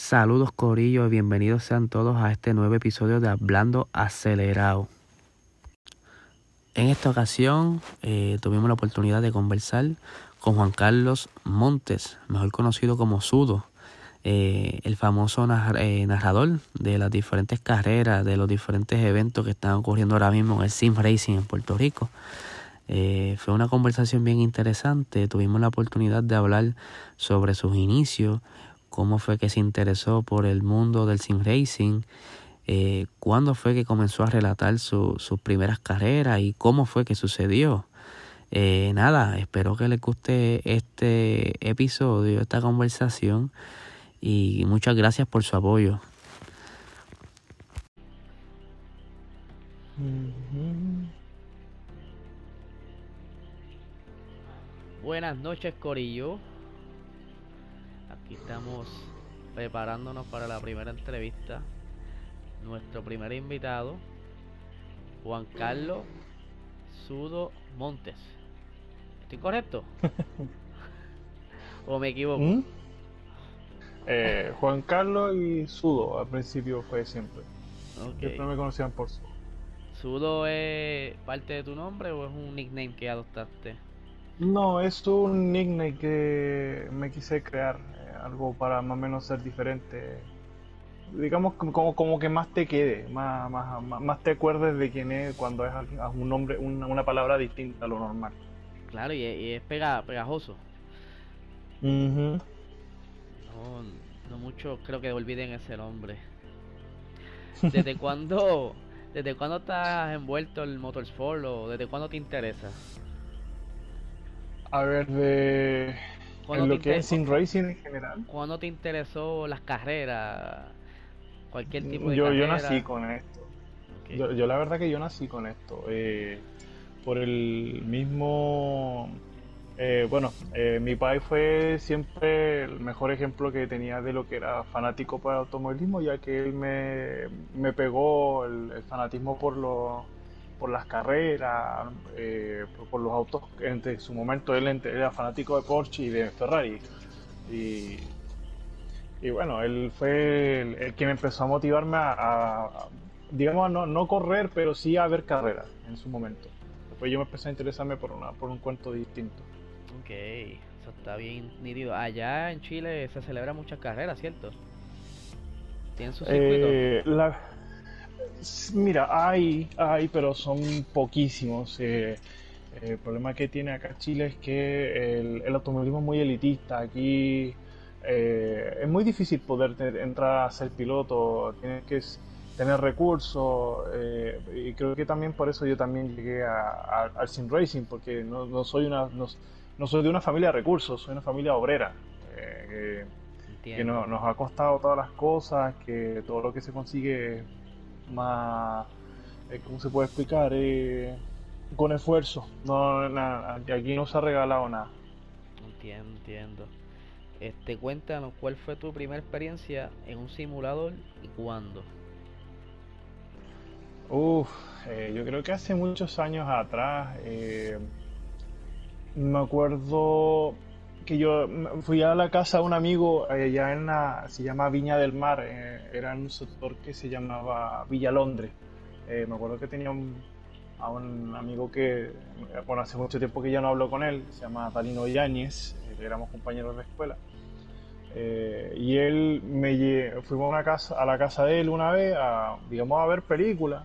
Saludos Corillo y bienvenidos sean todos a este nuevo episodio de Hablando Acelerado. En esta ocasión eh, tuvimos la oportunidad de conversar con Juan Carlos Montes, mejor conocido como Sudo, eh, el famoso eh, narrador de las diferentes carreras, de los diferentes eventos que están ocurriendo ahora mismo en el Sim Racing en Puerto Rico. fue una conversación bien interesante, tuvimos la oportunidad de hablar sobre sus inicios, cómo fue que se interesó por el mundo del sim racing, eh, cuándo fue que comenzó a relatar sus primeras carreras y cómo fue que sucedió. Eh, nada, espero que les guste este episodio, esta conversación y muchas gracias por su apoyo. Buenas noches, Corillo. Aquí estamos preparándonos para la primera entrevista. Nuestro primer invitado, Juan Carlos Sudo Montes. ¿Estoy correcto? ¿O me equivoco? ¿Mm? Eh, Juan Carlos y Sudo, al principio fue siempre. Siempre me conocían por Sudo. ¿Sudo es parte de tu nombre o es un nickname que adoptaste? No, es un nickname que me quise crear algo para más o menos ser diferente. Digamos como, como que más te quede, más, más, más te acuerdes de quién es cuando es un nombre, una, palabra distinta a lo normal. Claro, y, es pega, pegajoso. no, no mucho creo que olviden ese nombre. ¿Desde cuándo, desde cuándo estás envuelto en motorsport o desde cuándo te interesa? A ver, de en lo que es sin racing en general. ¿Cuándo te interesó las carreras? Cualquier tipo de yo, Yo nací con esto. Yo, la verdad que yo nací con esto. Eh, por el mismo... Eh, bueno, eh, mi padre fue siempre el mejor ejemplo que tenía de lo que era fanático para el automovilismo, ya que él me, me pegó el fanatismo por los por las carreras, eh, por, los autos. En su momento él era fanático de Porsche y de Ferrari. Y, y bueno, él fue el, que me empezó a motivarme a, digamos, no, no, correr, pero sí a ver carreras en su momento. Después yo me empecé a interesarme por, una, por un cuento distinto. Ok, eso está bien nítido. Allá en Chile se celebran muchas carreras, ¿cierto? ¿Tienen su circuito? Eh, Mira, hay, hay, pero son poquísimos. Eh, el problema que tiene acá Chile es que el, automovilismo es muy elitista. Aquí eh, es muy difícil poder entrar a ser piloto. Tienes que tener recursos. Eh, y creo que también por eso yo también llegué al sim racing, porque no, soy una no, soy de una familia de recursos, soy una familia obrera. que nos ha costado todas las cosas, que todo lo que se consigue más, eh, ¿cómo se puede explicar? Eh, con esfuerzo. No, aquí no se ha regalado nada. Entiendo, entiendo. Este, cuéntanos, ¿cuál fue tu primera experiencia en un simulador y cuándo? Uf, eh, yo creo que hace muchos años atrás, me acuerdo que yo fui a la casa de un amigo allá en la, se llama Viña del Mar, eh, era un sector que se llamaba Villa Londres. Eh, me acuerdo que tenía un, a un amigo que, bueno, hace mucho tiempo que ya no hablo con él, se llama Dalino Yáñez, eh, éramos compañeros de escuela. y él me fuimos a, una casa, a la casa de él una vez, a, digamos, a ver películas.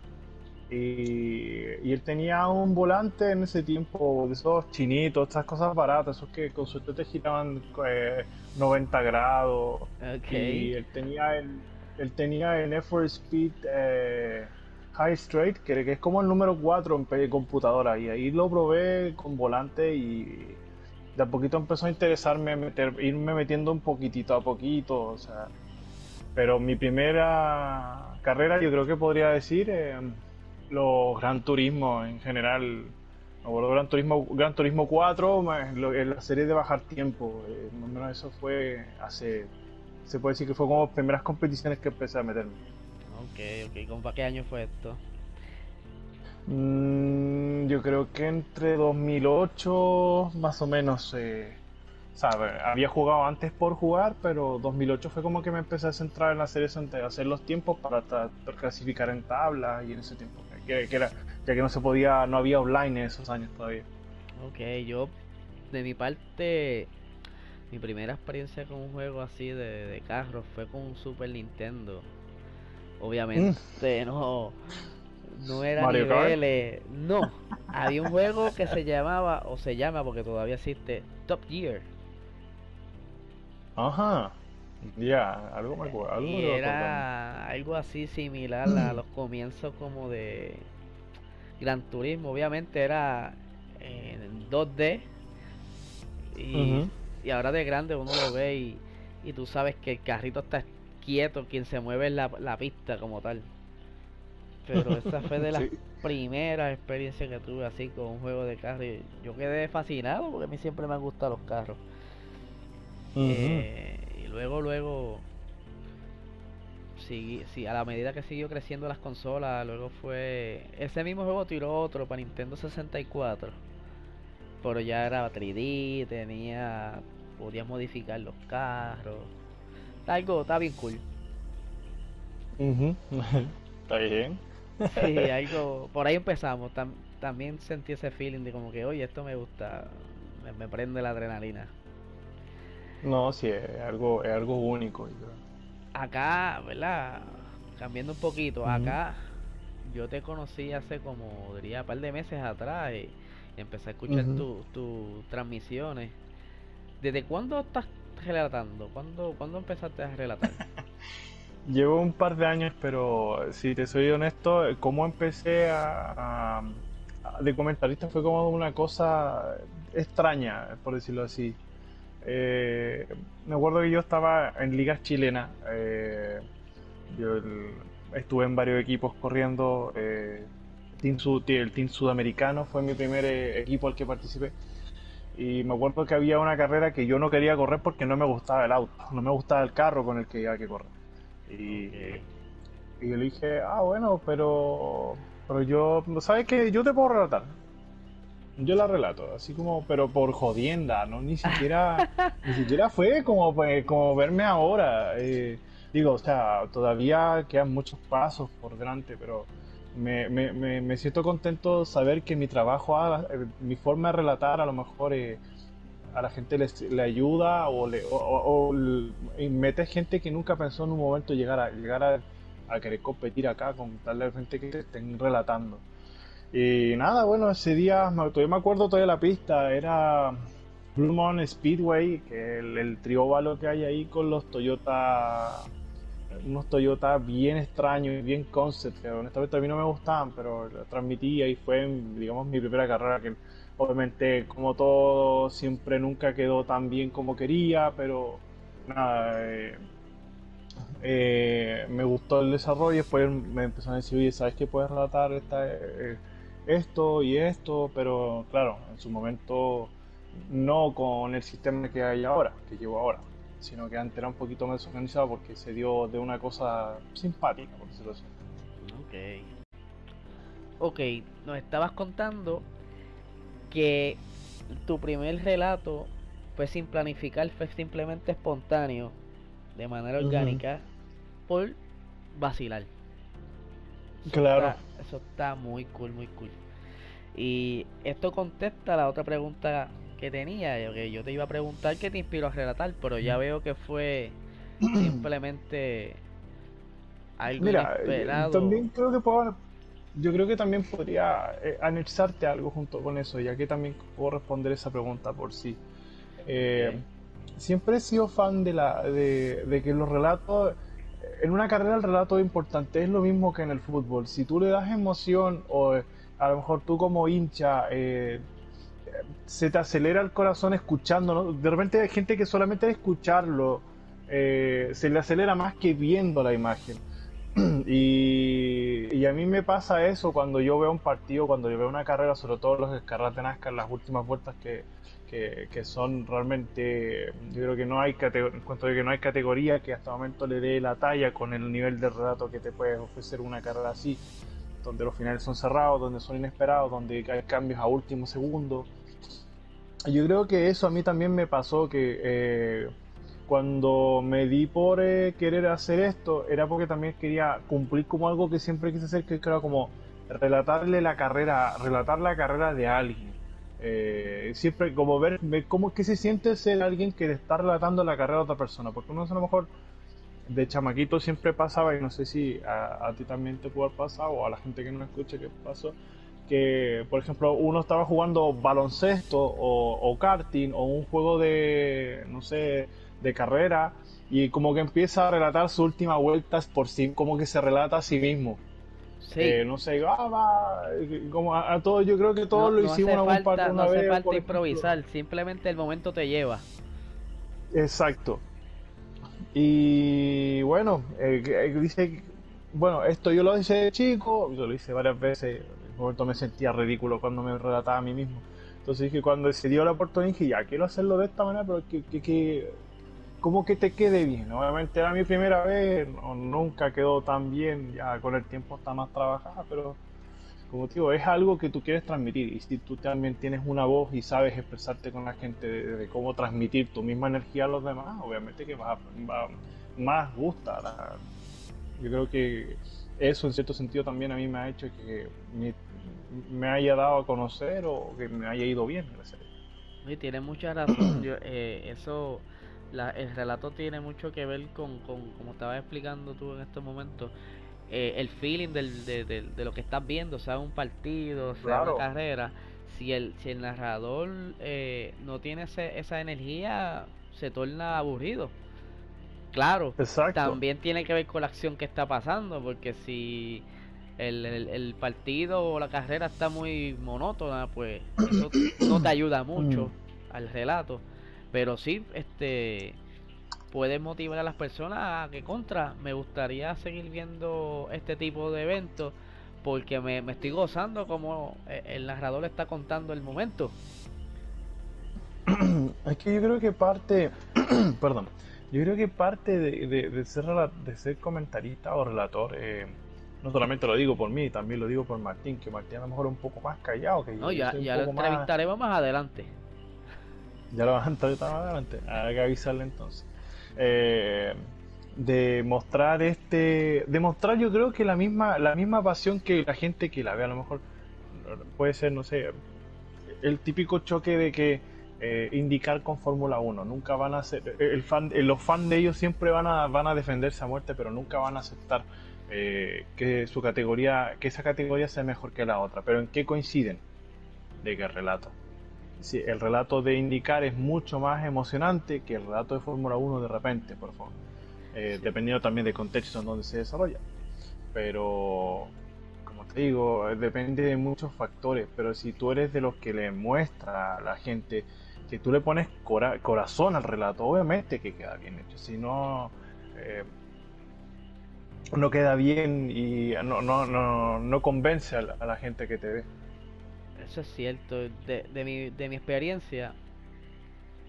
Y, él tenía un volante en ese tiempo de esos chinitos, estas cosas baratas, esos que con suerte te giraban 90 eh, grados. Y él tenía el, él tenía el Effort Speed eh, High Straight, que, es como el número 4 en computadora. Y ahí lo probé con volante y de a poquito empezó a interesarme, meter, irme metiendo un poquitito a poquito. O sea, pero mi primera carrera, yo creo que podría decir. Eh, los Gran Turismo en general. Me acuerdo Gran Turismo, Gran Turismo 4, en la serie de bajar tiempo. Eh, más o menos eso fue hace. Se puede decir que fue como las primeras competiciones que empecé a meterme. Ok, ok. ¿Con para qué año fue esto? Mm, yo creo que entre 2008, más o menos. Eh, había jugado antes por jugar, pero 2008 fue como que me empecé a centrar en hacer eso, en hacer los tiempos para, clasificar en tablas y en ese tiempo, que, era, ya que no se podía, no había online en esos años todavía. Ok, yo de mi parte, mi primera experiencia con un juego así de, de carros fue con un Super Nintendo. Obviamente mm. no no era niveles, no. Había un juego que se llamaba o se llama porque todavía existe Top Gear. Ajá. Ya, algo me acuerdo. y era algo así similar a los comienzos como de Gran Turismo. Obviamente era en 2D. Y, y ahora de grande uno lo ve y, y, tú sabes que el carrito está quieto, quien se mueve es la, la pista como tal. Pero esa fue de las primeras experiencias que tuve así con un juego de carro. Y yo quedé fascinado porque a mí siempre me han gustado los carros. Eh, y luego, luego, sí, a la medida que siguió creciendo las consolas, luego fue. Ese mismo juego tiró otro para Nintendo 64. Pero ya era 3D, tenía. Podías modificar los carros. Algo, está bien cool. está bien. Sí, algo. Por ahí empezamos. también sentí ese feeling de como que, oye, esto me gusta. Me, prende la adrenalina. No, sí, es algo, es algo único. Acá, ¿verdad? Cambiando un poquito, acá yo te conocí hace como, diría, un par de meses atrás y, empecé a escuchar tus transmisiones. ¿Desde cuándo estás relatando? ¿Cuándo, ¿Cuándo empezaste a relatar? Llevo un par de años, pero si te soy honesto, como empecé a, de comentarista fue como una cosa extraña, por decirlo así. Eh, me acuerdo que yo estaba en ligas chilenas. Eh, yo estuve en varios equipos corriendo. Eh, el team sudamericano fue mi primer equipo al que participé. Y me acuerdo que había una carrera que yo no quería correr porque no me gustaba el auto, no me gustaba el carro con el que iba que correr. Y, yo le dije, ah, bueno, pero, pero yo, ¿sabes qué? Yo te puedo relatar. Yo la relato, así como, pero por jodienda, ¿no? Ni siquiera, ni siquiera fue como, pues, como verme ahora. Eh, digo, o sea, todavía quedan muchos pasos por delante, pero me, me, me, siento contento saber que mi trabajo, eh, mi forma de relatar a lo mejor eh, a la gente le ayuda o, le, mete gente que nunca pensó en un momento llegar a llegar a, querer competir acá con tal de gente que estén relatando. Y nada, bueno, ese día todavía me acuerdo todavía la pista, era Blue Moon Speedway, que el, el trióvalo que hay ahí con los Toyota, unos Toyota bien extraños y bien concept, que honestamente a mí no me gustaban, pero lo transmití y fue, digamos, mi primera carrera que Obviamente, como todo, siempre nunca quedó tan bien como quería, pero nada, eh, eh, me gustó el desarrollo. y Después me empezaron a decir, oye, ¿sabes que puedes relatar esta, eh, esto y esto? Pero claro, en su momento no con el sistema que hay ahora, que llevo ahora, sino que antes era un poquito más organizado porque se dio de una cosa simpática, por decirlo así. Ok. Ok, nos estabas contando que tu primer relato fue sin planificar, fue simplemente espontáneo, de manera orgánica, por vacilar. claro. eso está muy cool, muy cool. Y esto contesta la otra pregunta que tenía, que yo te iba a preguntar qué te inspiró a relatar, pero ya veo que fue simplemente algo Mira, inesperado. También creo que puedo, yo creo que también podría eh, anexarte algo junto con eso, ya que también puedo responder esa pregunta por sí. Eh, siempre he sido fan de, la, de, que los relatos, en una carrera el relato es importante, es lo mismo que en el fútbol. Si tú le das emoción o a lo mejor tú como hincha se te acelera el corazón escuchando, de repente hay gente que solamente de escucharlo se le acelera más que viendo la imagen. Y, a mí me pasa eso cuando yo veo un partido, cuando yo veo una carrera, sobre todo los de NASCAR, las últimas vueltas que, son realmente, yo creo que no hay cuanto que no hay categoría que hasta el momento le dé la talla con el nivel de relato que te puede ofrecer una carrera así, donde los finales son cerrados, donde son inesperados, donde hay cambios a último segundo. yo creo que eso a mí también me pasó, que eh, cuando me di por eh, querer hacer esto, era porque también quería cumplir como algo que siempre quise hacer, que era como relatarle la carrera, relatar la carrera de alguien. Eh, siempre como ver, cómo que se siente ser alguien que está relatando la carrera de otra persona, porque uno a lo mejor de chamaquito siempre pasaba, y no sé si a, ti también te pudo haber pasado, o a la gente que no escuche que pasó, que por ejemplo uno estaba jugando baloncesto o, karting o un juego de, no sé, de carrera, y como que empieza a relatar su última vuelta por sí, como que se relata a sí mismo. Eh, no sé, ah, como a, todos, yo creo que todos lo hicimos una, falta, no hace falta improvisar, simplemente el momento te lleva. Exacto. Y bueno, eh, eh, dice, bueno, esto yo lo hice de chico, yo lo hice varias veces, en momento me sentía ridículo cuando me relataba a mí mismo. Entonces dije, cuando se dio la oportunidad, dije, ya, quiero hacerlo de esta manera, pero que, que, que como que te quede bien. Obviamente era mi primera vez, nunca quedó tan bien, ya con el tiempo está más trabajada, pero como te digo, es algo que tú quieres transmitir y si tú también tienes una voz y sabes expresarte con la gente de, cómo transmitir tu misma energía a los demás, obviamente que va, más gusta. yo creo que eso en cierto sentido también a mí me ha hecho que me, haya dado a conocer o que me haya ido bien. Y tiene mucha razón. Eh, eso el relato tiene mucho que ver con, como estabas explicando tú en estos momentos, eh, el feeling del, de, de, lo que estás viendo, sea un partido, sea una carrera. Si el, si el narrador eh, no tiene esa energía, se torna aburrido. Claro, también tiene que ver con la acción que está pasando, porque si el, el, partido o la carrera está muy monótona, pues eso no te ayuda mucho al relato. Pero sí, este puede motivar a las personas a que contra, me gustaría seguir viendo este tipo de eventos porque me, estoy gozando como eh, el narrador está contando el momento. Es que yo creo que parte, perdón, yo creo que parte de, de, ser, de ser comentarista o relator, eh, no solamente lo digo por mí, también lo digo por Martín, que Martín a lo mejor un poco más callado que no, ya, ya lo entrevistaremos más adelante. Ya lo vas a entrar más adelante. Hay que avisarle entonces. Eh, de mostrar este. Demostrar yo creo que la misma, la misma pasión que la gente que la ve. A lo mejor puede ser, no sé, el típico choque de que eh, indicar con Fórmula 1. Nunca van a ser. El fan, los fans de ellos siempre van a, van a defenderse a muerte, pero nunca van a aceptar eh, que su categoría, que esa categoría sea mejor que la otra. Pero ¿en qué coinciden? De el relato sí, el relato de indicar es mucho más emocionante que el relato de Fórmula 1 de repente, por favor. Eh, dependiendo también del contexto en donde se desarrolla. Pero, como te digo, depende de muchos factores. Pero si tú eres de los que le muestra a la gente que tú le pones corazón al relato, obviamente que queda bien hecho. Si no, eh, no queda bien y no, no, no, no convence a la gente que te ve. Eso es cierto. De, de, mi, de mi experiencia,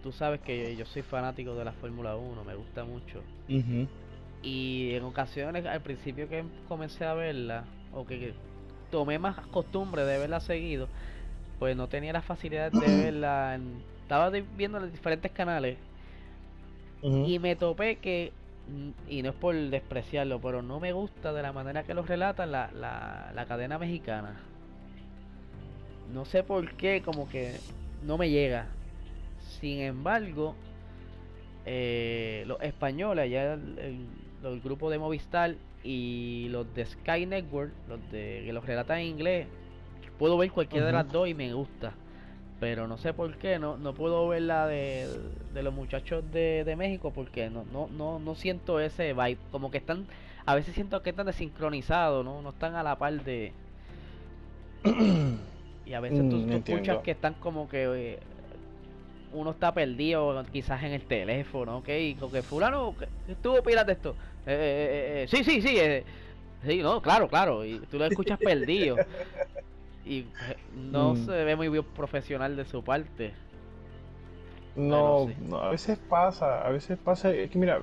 tú sabes que yo, soy fanático de la Fórmula 1, me gusta mucho. Y en ocasiones, al principio que comencé a verla, o que tomé más costumbre de verla seguido, pues no tenía la facilidad de verla. estaba viendo los diferentes canales y me topé que, y no es por despreciarlo, pero no me gusta de la manera que lo relatan la, la, la cadena mexicana no sé por qué, como que no me llega. Sin embargo, eh, los españoles, allá el, grupo de Movistar y los de Sky Network, los de que los relatan en inglés, puedo ver cualquiera de las dos y me gusta. Pero no sé por qué, no, no puedo ver la de, de los muchachos de, de México porque no, no, no, no siento ese vibe. Como que están, a veces siento que están desincronizados, ¿no? No están a la par de... Y a veces tú, mm, escuchas que están como que eh, uno está perdido quizás en el teléfono, ¿ok? Y con que fulano, ¿tú opinas de esto? Eh, eh, sí, sí, sí, sí, no, claro, claro, y tú lo escuchas perdido. Y no mm. se ve muy bien profesional de su parte. No, no, a veces pasa, a veces pasa, es que mira,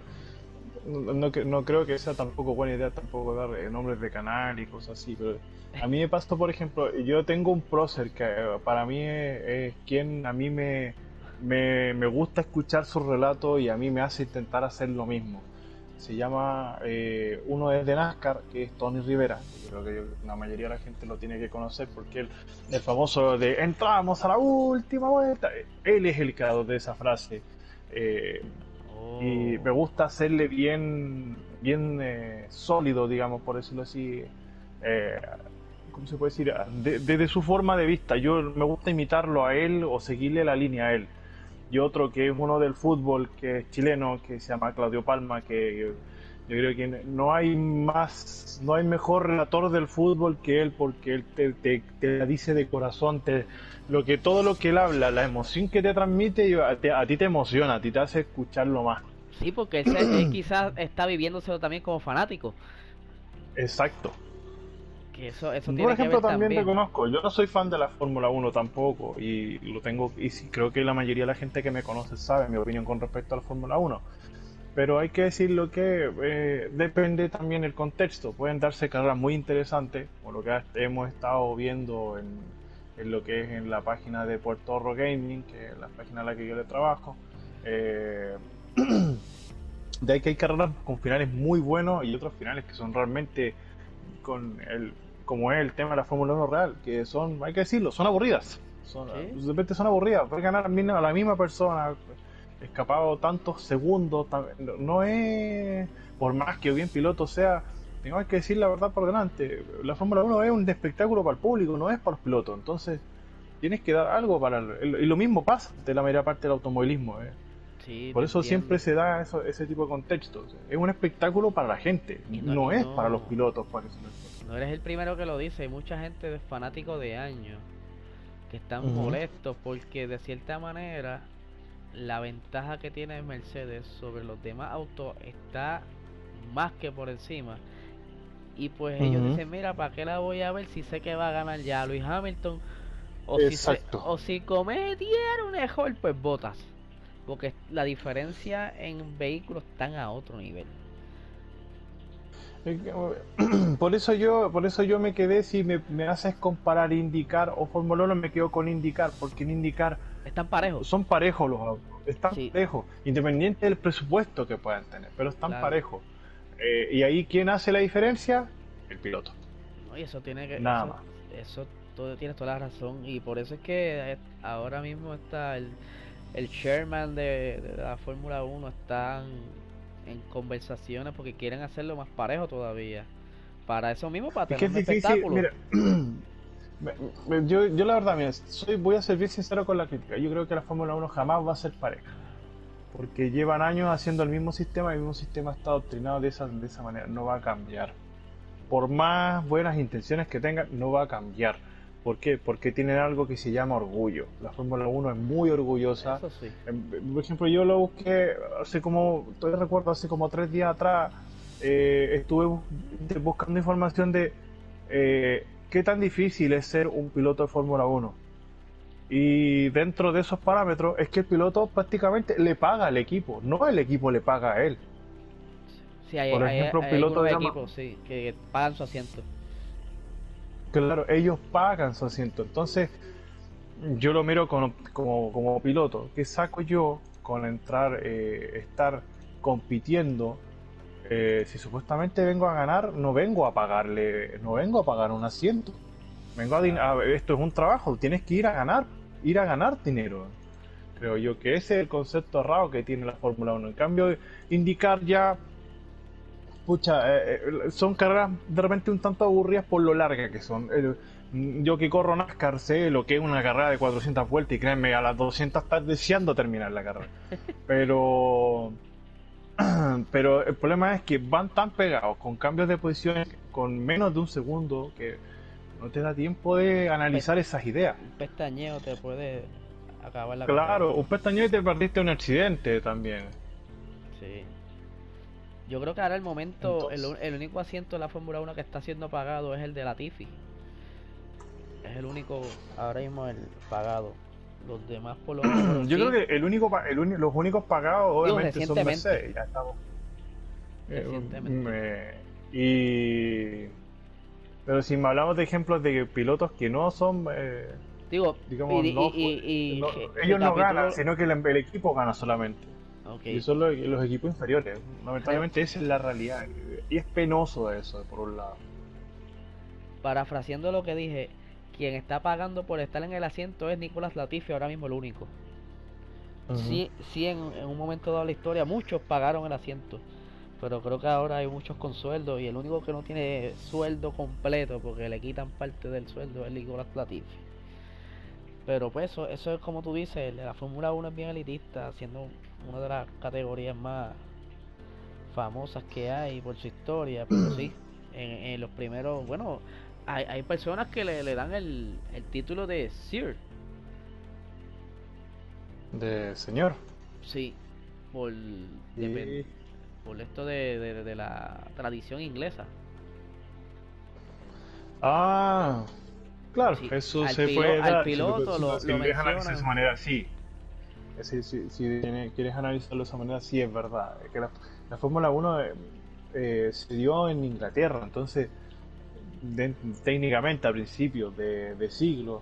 no, no, creo que sea tampoco buena idea tampoco dar nombres de canal y cosas así, pero a mí me pasó, por ejemplo, yo tengo un prócer que eh, para mí es, quien a mí me, me, me, gusta escuchar sus relatos y a mí me hace intentar hacer lo mismo. Se llama, eh, uno es de NASCAR, que es Tony Rivera. creo que la mayoría de la gente lo tiene que conocer porque él, el famoso de entramos a la última vuelta, él es el creador de esa frase. Eh, y me gusta hacerle bien, bien eh, sólido, digamos, por decirlo así. Eh, ¿Cómo se puede decir? Desde su forma de vista. Yo me gusta imitarlo a él o seguirle la línea a él. Y otro que es uno del fútbol, que es chileno, que se llama Claudio Palma, que yo, creo que no hay más, no hay mejor relator del fútbol que él, porque él te, te, te dice de corazón, te, lo que todo lo que él habla, la emoción que te transmite, a, ti te emociona, a ti te hace escucharlo más. Sí, porque él, quizás está viviéndoselo también como fanático. Exacto. Que eso, eso Por ejemplo, también, reconozco, yo no soy fan de la Fórmula 1 tampoco, y lo tengo, y creo que la mayoría de la gente que me conoce sabe mi opinión con respecto a la Fórmula 1. Pero hay que decirlo que eh, depende también el contexto. Pueden darse carreras muy interesantes, como lo que hemos estado viendo en, en lo que es en la página de Puerto Rico Gaming, que es la página a la que yo le trabajo. Eh, de ahí que hay carreras con finales muy buenos y otros finales que son realmente con el como es el tema de la Fórmula 1 real, que son, hay que decirlo, son aburridas. Son, De repente son aburridas, puede ganar a la misma persona, escapado tantos segundos, no es, por más que bien piloto sea, tengo que decir la verdad por delante, la Fórmula 1 es un espectáculo para el público, no es para los pilotos, entonces tienes que dar algo para... y lo mismo pasa de la mayor parte del automovilismo. ¿eh? Por eso siempre se da ese tipo de contexto. es un espectáculo para la gente, no, es para los pilotos. Por eso. No eres el primero que lo dice, hay mucha gente de fanáticos de años que están molestos porque de cierta manera la ventaja que tiene Mercedes sobre los demás autos está más que por encima y pues ellos dicen, mira, ¿para qué la voy a ver si sé que va a ganar ya Luis Hamilton? O si, o si cometiera un error, pues botas. Porque la diferencia en vehículos están a otro nivel. Por eso yo, por eso yo me quedé, si me, me haces comparar indicar o Fórmula 1 me quedo con indicar, porque en indicar están parejos. Son parejos los autos, están parejos, independiente del presupuesto que puedan tener, pero están parejos. Eh, y ahí, ¿quién hace la diferencia? El piloto. No, y eso tiene que. Nada más. Eso todo, tienes toda la razón. Y por eso es que ahora mismo está el, el chairman de, la Fórmula 1 están en conversaciones porque quieren hacerlo más parejo todavía. Para eso mismo, para tener un espectáculo. yo, yo la verdad, mira, soy, voy a ser bien sincero con la crítica. Yo creo que la Fórmula 1 jamás va a ser pareja porque llevan años haciendo el mismo sistema y el mismo sistema está adoctrinado de esa, de esa manera, no va a cambiar. Por más buenas intenciones que tengan, no va a cambiar. ¿Por qué? Porque tienen algo que se llama orgullo. La Fórmula 1 es muy orgullosa. Em, por ejemplo, yo lo busqué hace como, todavía recuerdo, hace como tres días atrás, eh, estuve buscando información de eh, qué tan difícil es ser un piloto de Fórmula 1 y dentro de esos parámetros es que el piloto prácticamente le paga al equipo, no el equipo le paga a él. Sí, hay, Por ejemplo, hay, pilotos de equipos sí, que pagan su asiento. Claro, ellos pagan su asiento. Entonces, yo lo miro como, como, piloto. ¿Qué saco yo con entrar, eh, estar compitiendo? Eh, si supuestamente vengo a ganar, no vengo a pagarle, no vengo a pagar un asiento. Vengo a, esto es un trabajo, tienes que ir a ganar, ir a ganar dinero. Creo yo que ese es el concepto errado que tiene la Fórmula 1. En cambio, indicar ya, pucha, eh, eh, son carreras de repente un tanto aburridas por lo largas que son. yo que corro NASCAR sé lo que es una carrera de 400 vueltas y créanme, a las 200 estás deseando terminar la carrera. Pero pero el problema es que van tan pegados con cambios de posición con menos de un segundo que no te da tiempo de analizar esas ideas. Un pestañeo te puede acabar la Claro, un pestañeo y te perdiste un accidente también. Sí. Yo creo que ahora el momento, el, único asiento de la Fórmula 1 que está siendo pagado es el de la Tifi. Es el único, ahora mismo el pagado. Los demás por lo menos. Yo creo que el único, el los únicos pagados obviamente son Mercedes. Ya estamos recientemente. y pero si me hablamos de ejemplos de pilotos que no son digo digamos ellos no ganan sino que el, equipo gana solamente y son los, equipos inferiores. Lamentablemente esa es la realidad. Y es penoso eso por un lado. Parafraseando lo que dije quien está pagando por estar en el asiento es Nicolás Latifi, ahora mismo el único. Sí, sí en, un momento dado de la historia muchos pagaron el asiento, pero creo que ahora hay muchos con sueldo y el único que no tiene sueldo completo porque le quitan parte del sueldo es Nicolás Latifi. Pero pues eso, eso es como tú dices, la Fórmula 1 es bien elitista, siendo una de las categorías más famosas que hay por su historia, pero sí, en, en los primeros, bueno, hay, hay personas que le, le dan el, el, título de Sir. De señor. Sí, por, por esto de, de, la tradición inglesa. Ah, claro, eso se puede dar. Al piloto lo, de esa manera, sí. Si, quieres analizarlo de esa manera, sí es verdad. Que la, la Fórmula 1 eh, eh, se dio en Inglaterra, entonces técnicamente a principios de, siglo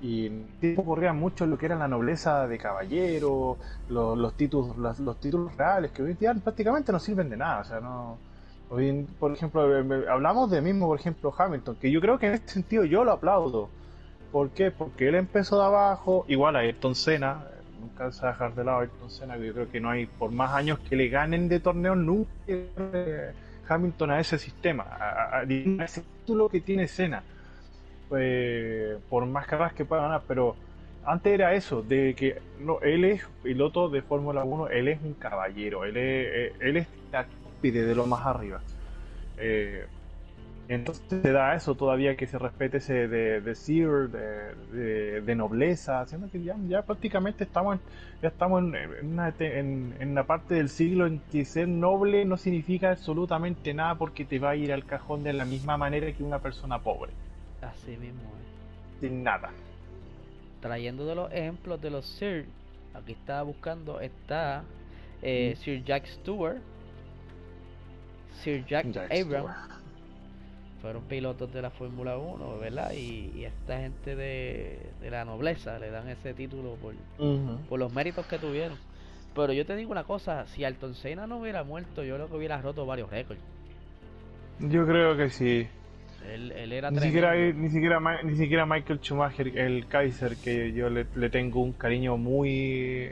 y ocurría mucho lo que era la nobleza de caballero, los, títulos los, títulos reales que hoy día prácticamente no sirven de nada, o sea, no por ejemplo, eh, hablamos de mismo, por ejemplo, Hamilton, que yo creo que en este sentido yo lo aplaudo. ¿Por qué? Porque él empezó de abajo, igual a Ayrton Senna, nunca se va a dejar de lado Ayrton Senna, que yo creo que no hay, por más años que le ganen de torneo, nunca Hamilton a ese sistema, a, ese título que tiene Senna. Pues, por más caras que pueda ganar, pero antes era eso, de que él es piloto de Fórmula 1, él es un caballero, él es, eh, él es la cúspide de lo más arriba. Eh, entonces se da eso todavía que se respete ese de, de de, de, nobleza, haciendo que ya, ya, prácticamente estamos en, ya estamos en, en, la parte del siglo en que ser noble no significa absolutamente nada porque te va a ir al cajón de la misma manera que una persona pobre. Así mismo es. Sin nada. Trayendo de los ejemplos de los Sir, aquí estaba buscando, está eh, Sir Jack Stewart, Sir Jack, Abrams fueron pilotos de la Fórmula 1, ¿verdad? Y, esta gente de, la nobleza le dan ese título por, por los méritos que tuvieron. Pero yo te digo una cosa, si Alton Senna no hubiera muerto, yo creo que hubiera roto varios récords. Yo creo que sí. Él, era ni siquiera, ni siquiera ni siquiera Michael Schumacher, el Kaiser, que yo le, le tengo un cariño muy...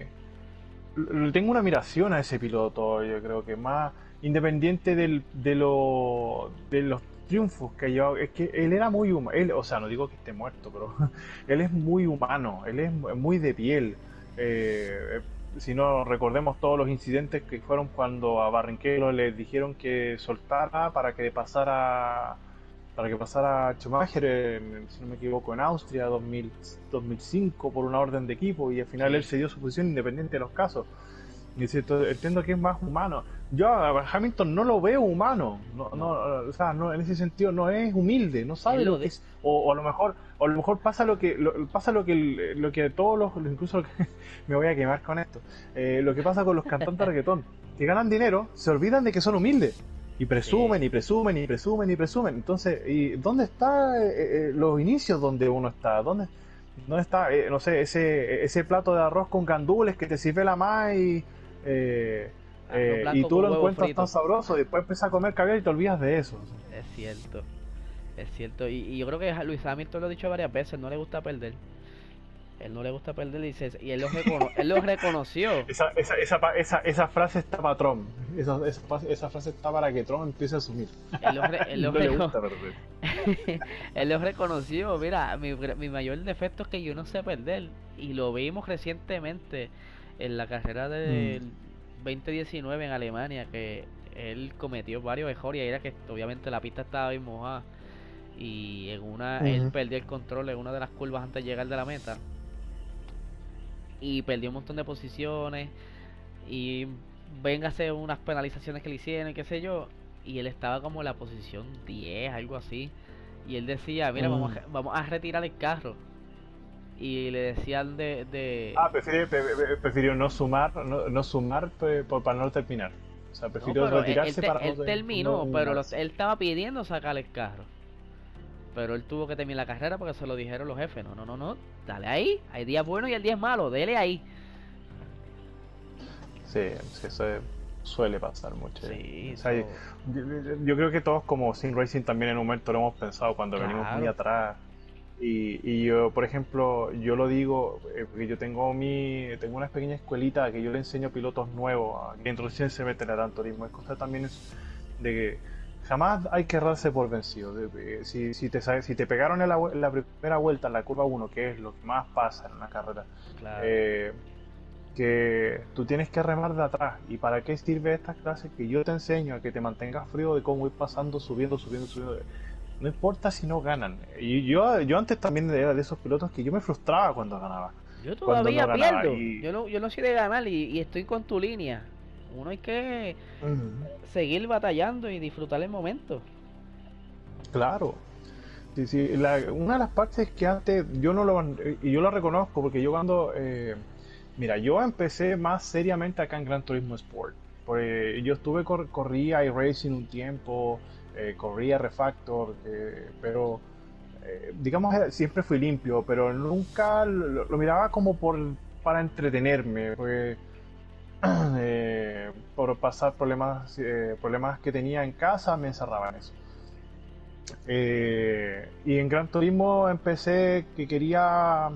Le tengo una admiración a ese piloto, yo creo que más independiente del, de, lo, de los triunfos que yo es que él era muy humano, él, o sea, no digo que esté muerto, pero él es muy humano, él es muy de piel. Eh, si no recordemos todos los incidentes que fueron cuando a Barranquero le dijeron que soltara para que pasara para que pasara Schumacher, si no me equivoco, en Austria 2000, 2005 por una orden de equipo y al final él se dio su posición independiente de los casos. Entiendo que es más humano. Yo a Hamilton no lo veo humano, no, no, o sea, no, en ese sentido no es humilde, no sabe lo, que es, o, a lo mejor, o a lo mejor pasa lo que, pasa lo que, lo que todos los, incluso me voy a quemar con esto, eh, lo que pasa con los cantantes de reggaetón, que ganan dinero, se olvidan de que son humildes. Y presumen y presumen y presumen y presumen, entonces, ¿y dónde está eh, eh, los inicios donde uno está? ¿Dónde, dónde está, no sé, ese, ese plato de arroz con gandules que te sirve la más y eh, y tú lo encuentras tan sabroso, y después empiezas a comer caviar y te olvidas de eso. Es cierto, es cierto. Y, yo creo que Luis Hamilton lo ha dicho varias veces, no le gusta perder. Él no le gusta perder y, y él, lo él lo reconoció. Esa, esa, esa, esa, esa frase está para Trump. Esa, esa, frase está para que Trump empiece a asumir. Él lo, él lo, él lo reconoció. Mira, mi, mi mayor defecto es que yo no sé perder. Y lo vimos recientemente en la carrera del, mm. 2019 en Alemania que él cometió varios errores y era que obviamente la pista estaba bien mojada. Y en una él perdió el control en una de las curvas antes de llegar de la meta. Y perdió un montón de posiciones. Y véngase unas penalizaciones que le hicieron qué sé yo. Y él estaba como en la posición 10 algo así. Y él decía mira vamos, a, vamos a retirar el carro y le decían de... Ah, prefirió, no sumar, no, sumar para no terminar. O sea, prefirió retirarse él, para... Él terminó, pero él estaba pidiendo sacar el carro. Pero él tuvo que terminar la carrera porque se lo dijeron los jefes. No, no, no, no. Dale ahí. Hay días buenos y el día es malo. Dele ahí. Sí, eso suele pasar mucho. Sí, yo, creo que todos como Sin Racing también en un momento lo hemos pensado cuando venimos muy atrás. Y, y, yo, por ejemplo, yo lo digo, eh, porque yo tengo mi tengo una pequeña escuelita que yo le enseño a pilotos nuevos a que introducen se meten al turismo. Es cosa también es de que jamás hay que errarse por vencido. Si, si, te, si te pegaron en la, primera vuelta en la curva 1, que es lo que más pasa en una carrera, eh, que tú tienes que remar de atrás. ¿Y para qué sirve esta clase? Que yo te enseño a que te mantengas frío de cómo ir pasando, subiendo, subiendo, subiendo. No importa si no ganan. Y yo, yo antes también era de esos pilotos que yo me frustraba cuando ganaba. Yo todavía pierdo. Yo, no, yo no soy de ganar y estoy con tu línea. Uno hay que seguir batallando y disfrutar el momento. Claro. una de las partes que antes yo no lo y yo lo reconozco porque yo cuando eh, mira yo empecé más seriamente acá en Gran Turismo Sport porque yo estuve corría iRacing un tiempo eh, corría Refactor eh, pero digamos siempre fui limpio pero nunca lo, miraba como por para entretenerme Eh, por pasar problemas, eh, problemas que tenía en casa, me encerraba en eso. Eh, y en Gran Turismo empecé que quería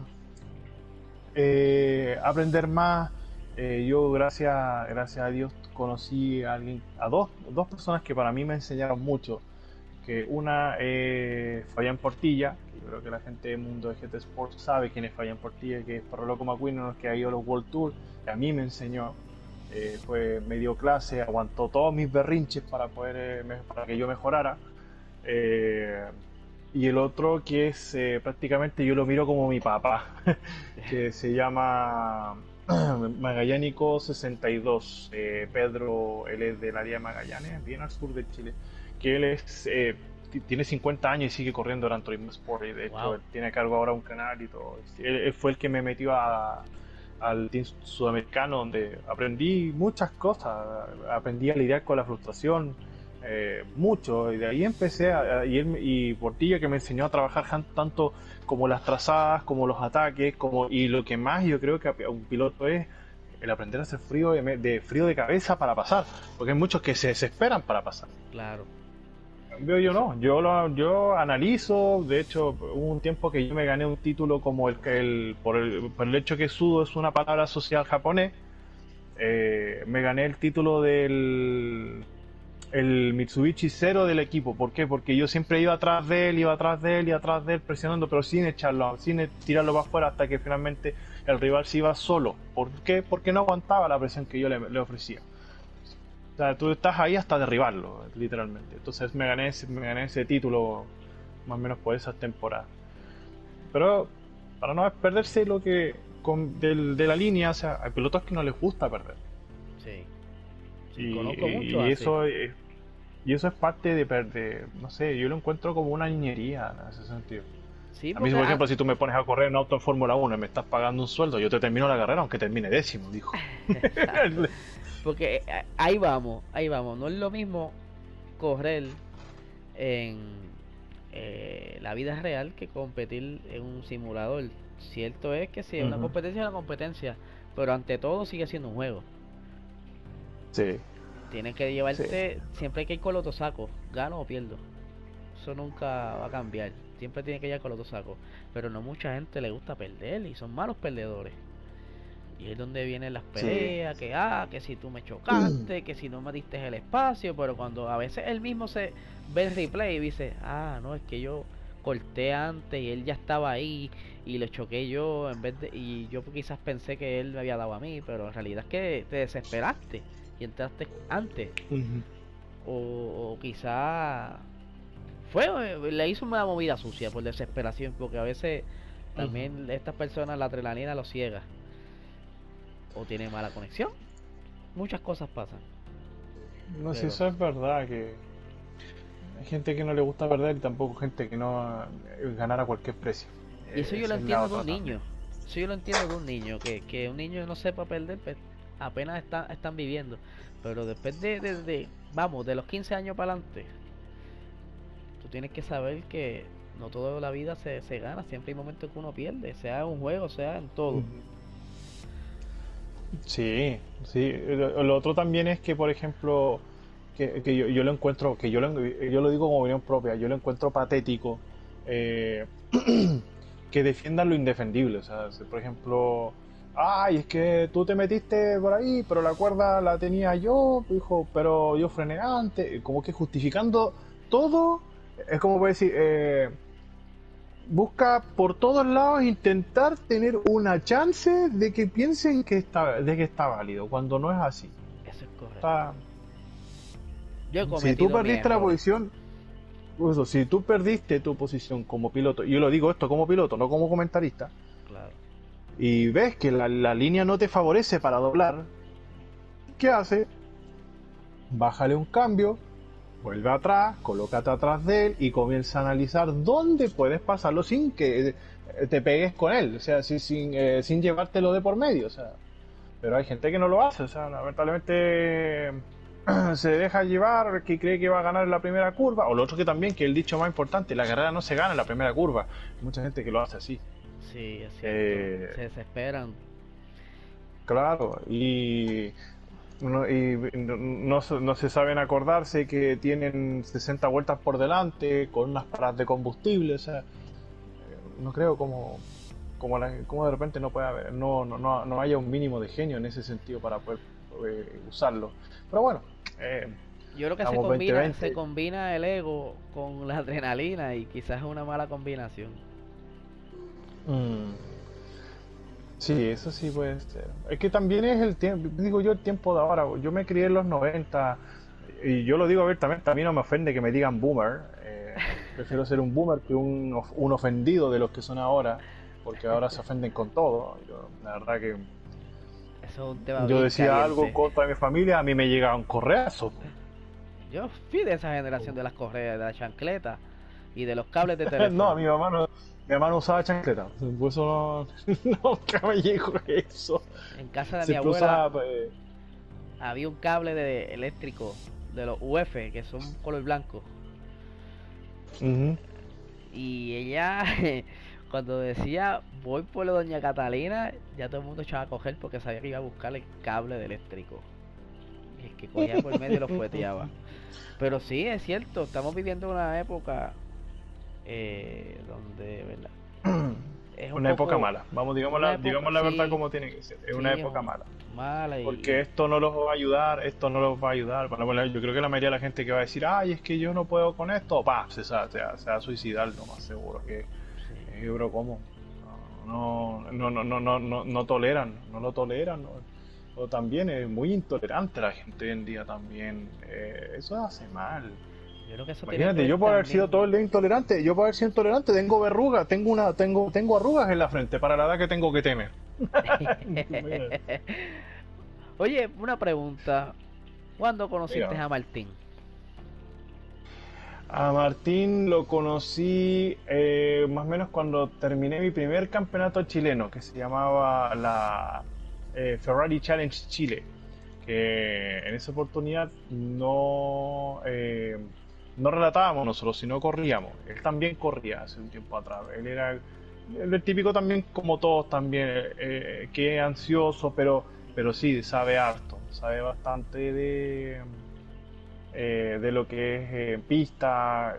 aprender más. yo, gracias, gracias a Dios, conocí a alguien, a dos, dos personas que para mí me enseñaron mucho. Que una es Fabián Portilla, que creo que la gente del mundo de GT Sports sabe quién es Fabián Portilla, que es para Loco McQueen, que ha ido a los World Tour, que a mí me enseñó eh, fue, me dio clase, aguantó todos mis berrinches para, poder, eh, para que yo mejorara. Eh, y el otro que es prácticamente yo lo miro como mi papá, que se llama Magallánico 62. Pedro, él es del área de Magallanes, bien al sur de Chile, que él es tiene 50 años y sigue corriendo Sport. Y de hecho, tiene a cargo ahora un canal y todo. él, fue el que me metió a, al team sudamericano donde aprendí muchas cosas, aprendí a lidiar con la frustración, eh, mucho, y de ahí empecé a, y, y Portilla que me enseñó a trabajar tanto como las trazadas, como los ataques, como y lo que más yo creo que un piloto es el aprender a hacer frío de, frío de cabeza para pasar, porque hay muchos que se desesperan para pasar. Claro yo no, yo lo, yo analizo, de hecho hubo un tiempo que yo me gané un título como el que el por, el por el hecho que sudo es una palabra social japonés, eh, me gané el título del el Mitsubishi cero del equipo, ¿por qué? Porque yo siempre iba atrás de él, iba atrás de él, iba atrás de él presionando, pero sin echarlo, sin tirarlo para afuera hasta que finalmente el rival se iba solo. ¿Por qué? Porque no aguantaba la presión que yo le ofrecía sea, tú estás ahí hasta derribarlo, literalmente. Entonces me gané, me gané ese título más o menos por esas temporadas. Pero para no perderse lo que con, de la línea, o sea, hay pilotos que no les gusta perder. Sí. y, conozco mucho y eso es, y eso es parte de perder, no sé, yo lo encuentro como una niñería en ese sentido. Sí, a mí, por ejemplo, si tú me pones a correr en auto en Fórmula 1 y me estás pagando un sueldo, yo te termino la carrera aunque termine décimo, dijo. Porque eh, ahí vamos, ahí vamos. No es lo mismo correr en eh, la vida real que competir en un simulador. Cierto es que si es una competencia, es una competencia. Pero ante todo sigue siendo un juego. Sí. Tienes que llevarte, siempre hay que ir con los dos sacos, gano o pierdo. Eso nunca va a cambiar. Siempre tiene que ir con los dos sacos. Pero no mucha gente le gusta perder y son malos perdedores. Y es donde vienen las peleas, que ah, que si tú me chocaste, que si no me diste el espacio, pero cuando a veces él mismo se ve el replay y dice, ah, no, es que yo corté antes y él ya estaba ahí y le choqué yo en vez de y yo quizás pensé que él me había dado a mí, pero en realidad es que te desesperaste y entraste antes. o, o quizás fue eh, le hizo una movida sucia por desesperación, porque a veces también estas personas la adrenalina lo ciega o tiene mala conexión. Muchas cosas pasan. No sé, si eso es verdad, que hay gente que no le gusta perder y tampoco gente que no eh, ganar a cualquier precio. Y eso yo lo entiendo de un niño. Eso yo lo entiendo de un niño, que, que un niño no sepa perder, pues, apenas están, están viviendo. Pero después de, de, vamos, de los 15 años para adelante, tú tienes que saber que no toda la vida se, se gana, siempre hay momentos que uno pierde, sea en un juego, sea en todo. Sí, sí. Lo, otro también es que, por ejemplo, que, que yo, yo, lo encuentro, que yo lo, yo lo digo como opinión propia, yo lo encuentro patético eh, que defiendan lo indefendible. O sea, por ejemplo, ay, es que tú te metiste por ahí, pero la cuerda la tenía yo, hijo, pero yo frené antes, como que justificando todo, es como puede decir, eh, busca por todos lados intentar tener una chance de que piensen que está, de que está válido, cuando no es así. Eso es correcto. si tú perdiste la posición, eso, si tú perdiste tu posición como piloto, y yo lo digo esto como piloto, no como comentarista. Y ves que la, línea no te favorece para doblar, ¿qué hace? Bájale un cambio, vuelve atrás, colócate atrás de él y comienza a analizar dónde puedes pasarlo sin que te pegues con él, o sea, sin, eh, sin llevártelo de por medio, o sea. Pero hay gente que no lo hace, o sea, lamentablemente se deja llevar, que cree que va a ganar en la primera curva, o lo otro que también, que el dicho más importante, la carrera no se gana en la primera curva. Hay mucha gente que lo hace así. Sí, es eh, se desesperan. Claro, y no, y no, no, se saben acordarse que tienen 60 vueltas por delante con unas paradas de combustible, o sea, eh, no creo como, como, como de repente no puede haber, no, no, no, no, haya un mínimo de genio en ese sentido para poder eh, usarlo. Pero bueno, eh, yo creo que se combina, se combina el ego con la adrenalina y quizás es una mala combinación. Mm. Sí, eso sí puede ser. Es que también es el tiempo, digo yo, el tiempo de ahora. Yo me crié en los 90 y yo lo digo abiertamente, a mí no me ofende que me digan boomer. Eh, prefiero ser un boomer que un, un, ofendido de los que son ahora, porque ahora se ofenden con todo. Yo, la verdad que... Eso yo decía algo contra mi familia, a mí me llega un correazo. Yo fui de esa generación de las correas, de la chancleta y de los cables de teléfono. no, mi mamá no, mi hermano usaba chancleta. Pues eso no, nunca me llegó eso. En casa de mi abuela pues, había un cable de eléctrico de los UF que son color blanco. Y ella, cuando decía voy por la doña Catalina, ya todo el mundo echaba a coger porque sabía que iba a buscar el cable de eléctrico. Y el que cogía por medio lo fueteaba. Pero sí, es cierto, estamos viviendo una época eh, donde, ¿verdad? Es una época mala, vamos, digamos, la, digamos la verdad como tiene que ser, es una época mala. Mala Porque esto no los va a ayudar, esto no los va a ayudar. Bueno, yo creo que la mayoría de la gente que va a decir, ay, es que yo no puedo con esto, pa, se, se, va a suicidar, lo más seguro que sí. bro, ¿cómo? No, no, no, no, no, no, no toleran, no lo toleran. O también es muy intolerante la gente hoy en día también. Eh, eso hace mal. Imagínate, yo puedo haber sido todo el día intolerante, yo puedo haber sido intolerante, tengo verrugas, tengo una, tengo, tengo arrugas en la frente para la edad que tengo que temer. Oye, una pregunta. ¿Cuándo conociste a Martín? A Martín lo conocí eh, más o menos cuando terminé mi primer campeonato chileno, que se llamaba la eh, Ferrari Challenge Chile. Que en esa oportunidad no eh, no relatábamos nosotros, sino corríamos. Él también corría hace un tiempo atrás. Él era el, típico también, como todos también, eh, que es ansioso, pero, pero sí, sabe harto, sabe bastante de, eh, de lo que es eh, pista.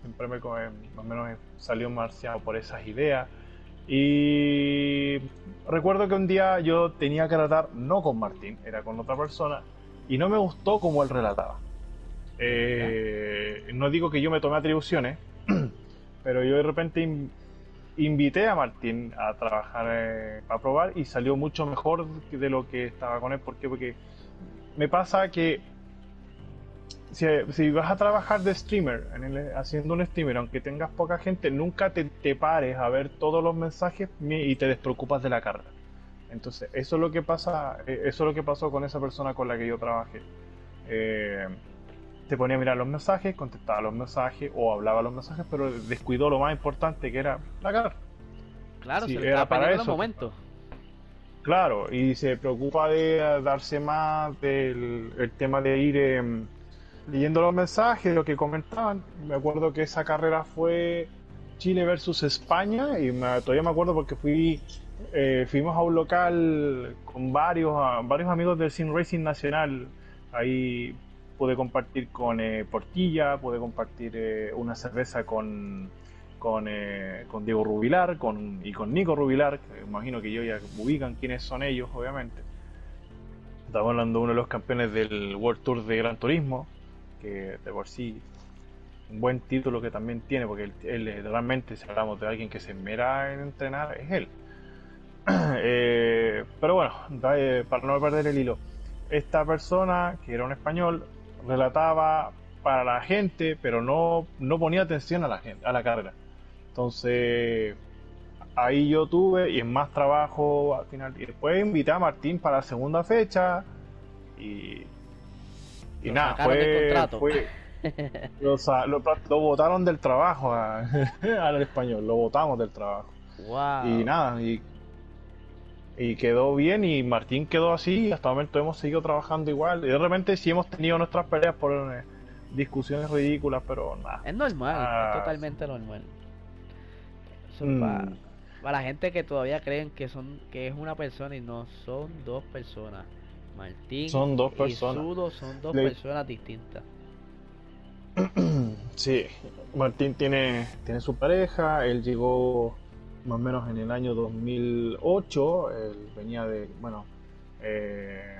siempre me, más o menos salió marciado por esas ideas. Y recuerdo que un día yo tenía que relatar, no con Martín, era con otra persona, y no me gustó como él relataba. Eh, no digo que yo me tome atribuciones, pero yo de repente invité a Martín a trabajar eh, a probar y salió mucho mejor de lo que estaba con él. ¿Por qué? Porque me pasa que si, vas a trabajar de streamer, haciendo un streamer, aunque tengas poca gente, nunca te, pares a ver todos los mensajes y te despreocupas de la carga. Entonces, eso es lo que pasa, eh, eso es lo que pasó con esa persona con la que yo trabajé. Se ponía a mirar los mensajes, contestaba los mensajes o hablaba los mensajes, pero descuidó lo más importante que era la cara. Claro, se le estaba para eso. momento. Claro, y se preocupa de darse más del el tema de ir em, leyendo los mensajes, lo que comentaban. Me acuerdo que esa carrera fue Chile versus España y todavía me acuerdo porque fui eh, fuimos a un local con varios varios amigos del Sim Racing Nacional. Ahí pude compartir con eh, Portilla, pude compartir eh, una cerveza con con, eh, con Diego Rubilar con, y con Nico Rubilar, que imagino que yo ya ubican quiénes son ellos, obviamente. Estamos hablando de uno de los campeones del World Tour de Gran Turismo, que de por sí un buen título que también tiene, porque él, realmente, si hablamos de alguien que se mera en entrenar, es él. Eh, pero bueno, eh, para no perder el hilo, esta persona, que era un español, relataba para la gente, pero no, no ponía atención a la gente, a la carrera. Entonces, ahí yo tuve y en más trabajo al final. Y después invité a Martín para la segunda fecha y, y nada, fue, fue lo, lo, botaron del trabajo al español, lo botamos del trabajo. Y nada, y, y quedó bien y Martín quedó así hasta el momento hemos seguido trabajando igual. Y de repente sí hemos tenido nuestras peleas por eh, discusiones ridículas, pero nada. Es normal, es ah, totalmente normal. Mm. para, la gente que todavía creen que son que es una persona y no son dos personas. Martín son dos personas. y Sudo son dos personas distintas. Sí, Martín tiene, tiene su pareja, él llegó más o menos en el año 2008, él venía de, bueno, eh,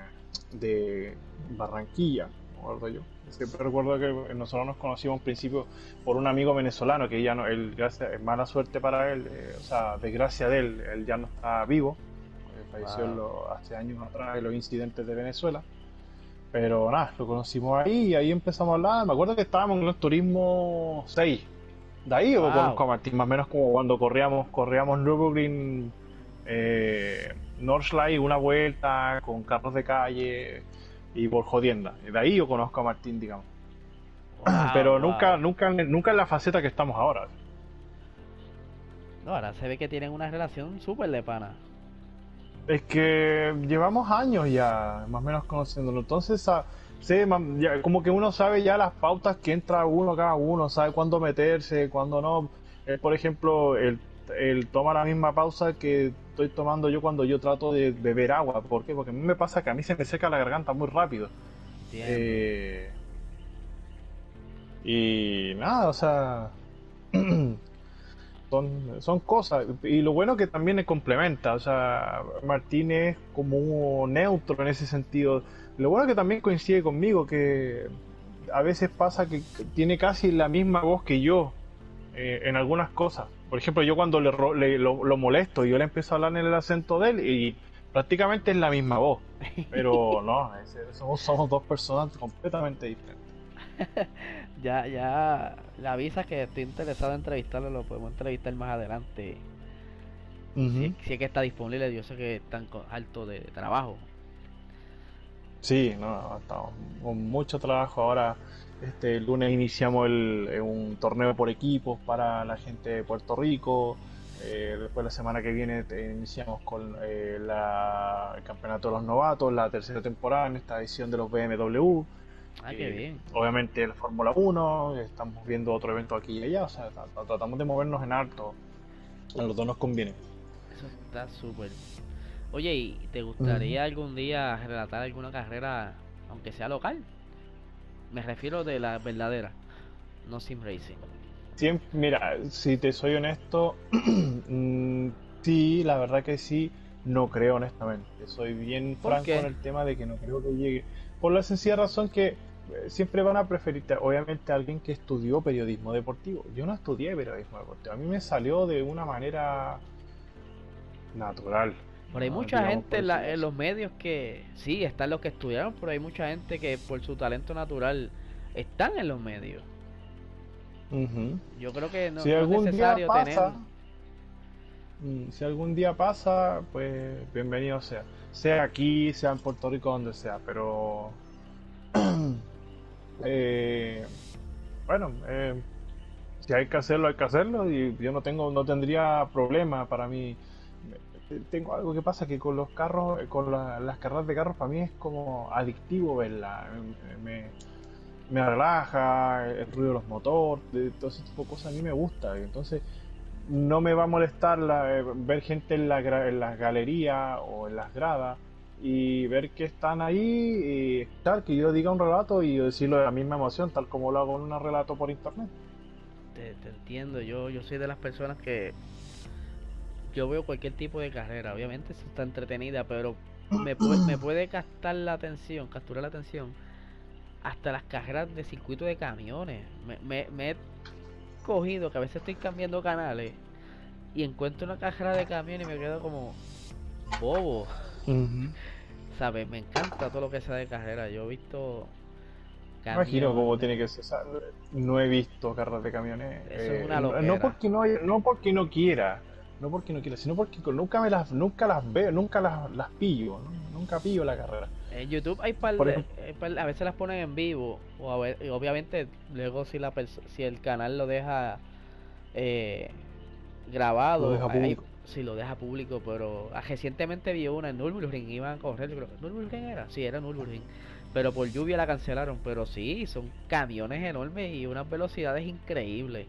de Barranquilla, recuerdo yo. Siempre recuerdo que nosotros nos conocimos en principio por un amigo venezolano que ya no, él, gracias, es mala suerte para él, eh, o sea, desgracia de él, él ya no está vivo, eh, falleció hace años atrás en los incidentes de Venezuela. Pero nada, lo conocimos ahí y ahí empezamos a hablar. Me acuerdo que estábamos en el turismo 6. De ahí yo conozco a Martín, más o menos como cuando corríamos, corríamos Nürburgring, eh, Nordschleife, una vuelta con carros de calle y por jodienda. De ahí yo conozco a Martín, digamos. Pero nunca, nunca, nunca en la faceta que estamos ahora. No, ahora se ve que tienen una relación súper de pana. Es que llevamos años ya, más o menos conociéndolo. Entonces, como que uno sabe ya las pautas que entra uno cada uno, sabe cuándo meterse, cuándo no. por ejemplo, el él toma la misma pausa que estoy tomando yo cuando yo trato de beber agua. ¿Por qué? Porque a mí me pasa que a mí se me seca la garganta muy rápido. Eh, y nada, o sea, son, son cosas. Y lo bueno que también es complementa. O sea, Martín es como neutro en ese sentido. Lo bueno que también coincide conmigo, que a veces pasa que tiene casi la misma voz que yo eh, en algunas cosas. Por ejemplo, yo cuando le, lo, molesto, yo le empiezo a hablar en el acento de él y prácticamente es la misma voz. Pero no, somos, dos personas completamente diferentes. ya, ya le avisas que estoy interesado en entrevistarlo, lo podemos entrevistar más adelante. si, es que está disponible, yo sé que están alto de trabajo. Sí, no, estamos con mucho trabajo ahora este, el lunes iniciamos el, eh, un torneo por equipos para la gente de Puerto Rico. Eh, después la semana que viene eh, iniciamos con el campeonato de los novatos, la tercera temporada en esta edición de los BMW. Ah, qué bien. Obviamente la Fórmula 1, estamos viendo otro evento aquí y allá, o sea, tratamos de movernos en alto. A los dos nos conviene. Eso está súper. Oye, ¿y te gustaría algún día relatar alguna carrera, aunque sea local? Me refiero de la verdadera, no sim racing. Siempre, mira, si te soy honesto, mm, sí, la verdad que sí, no creo honestamente. Soy bien franco en el tema de que no creo que llegue. Por la sencilla razón que eh, siempre van a preferir, obviamente, a alguien que estudió periodismo deportivo. Yo no estudié periodismo deportivo. A mí me salió de una manera natural. Pero hay mucha gente en, los medios que sí, están los que estudiaron, pero hay mucha gente que por su talento natural están en los medios. Yo creo que no, si algún es necesario día pasa, mm, Si algún día pasa, pues bienvenido sea. Sea aquí, sea en Puerto Rico, donde sea, pero... eh, bueno, eh, si hay que hacerlo, hay que hacerlo y yo no tengo, no tendría problema para mí tengo algo que pasa que con los carros, con las carreras de carros, para mí es como adictivo verla. Me, me relaja, el ruido de los motores, de todo ese tipo de cosas a mí me gusta. Entonces, no me va a molestar eh, ver gente en, la, en las galerías o en las gradas y ver que están ahí y tal, que yo diga un relato y decirlo de la misma emoción, tal como lo hago en un relato por internet. Te, entiendo, yo, yo soy de las personas que yo veo cualquier tipo de carrera, obviamente eso está entretenida, pero me puede, me puede captar la atención, capturar la atención hasta las carreras de circuito de camiones. Me, me, he cogido que a veces estoy cambiando canales y encuentro una carrera de camiones y me quedo como bobo. ¿Sabes? Me encanta todo lo que sea de carrera. Yo he visto. Imagino cómo tiene que ser. No he visto carreras de camiones. Eso es eh, una no porque no, no porque no quiera, no porque no quiera, sino porque nunca me las, nunca las veo, nunca las, las pillo, nunca pillo la carrera. En YouTube hay par, a veces las ponen en vivo o obviamente luego si la si el canal lo deja eh, grabado, si lo deja público, pero ah, recientemente vi una en Nürburgring, iban a correr, ¿Nürburgring era? Sí, era Nürburgring, pero por lluvia la cancelaron, pero sí, son camiones enormes y unas velocidades increíbles.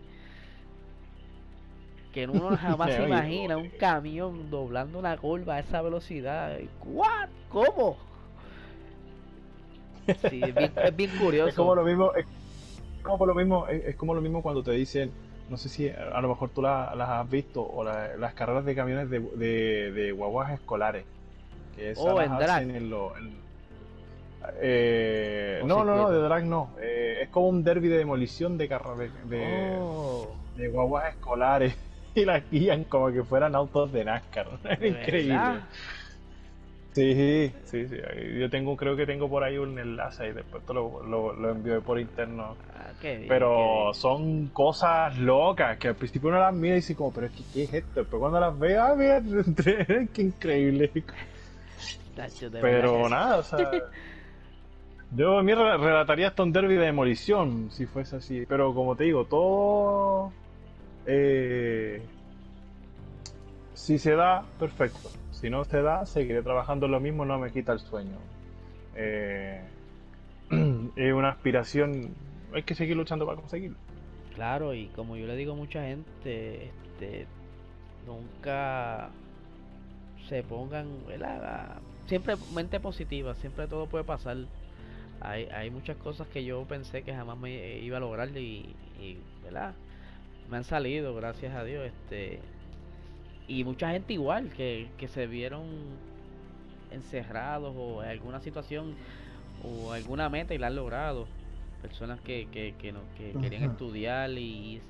Que uno jamás se imagina un camión doblando una curva a esa velocidad. ¿What? ¿Cómo? Sí, es bien, curioso. Es como lo mismo, es como lo mismo, es como lo mismo cuando te dicen no sé si a lo mejor tú las has visto, o las carreras de camiones de, de, guaguas escolares. Que oh, en drag. Eh, no, no, no, de drag no. Eh, es como un derby de demolición de carreras de, oh. de, guaguas escolares. Y las guían como que fueran autos de NASCAR. Es increíble. Sí, sí, sí. Yo tengo, creo que tengo por ahí un enlace y después te lo, lo, lo envío por interno. Ah, pero son cosas locas que al principio uno las mira y dice como, pero es que, ¿qué es esto? Pero cuando las ve, ah, mira, qué increíble. pero nada, o sea... Yo a mí relataría hasta un derby de demolición, si fuese así. Pero como te digo, todo... Eh, si se da, perfecto si no se da, seguiré trabajando lo mismo, no me quita el sueño. Eh, es una aspiración, hay que seguir luchando para conseguirlo. Claro, y como yo le digo a mucha gente, este, nunca se pongan, siempre mente positiva, siempre todo puede pasar. Hay, hay muchas cosas que yo pensé que jamás me iba a lograr y ¿verdad? Me han salido, gracias a Dios. Este, y mucha gente igual que, se vieron encerrados o en alguna situación o alguna meta y la han logrado. Personas que, que, que, no, que querían estudiar y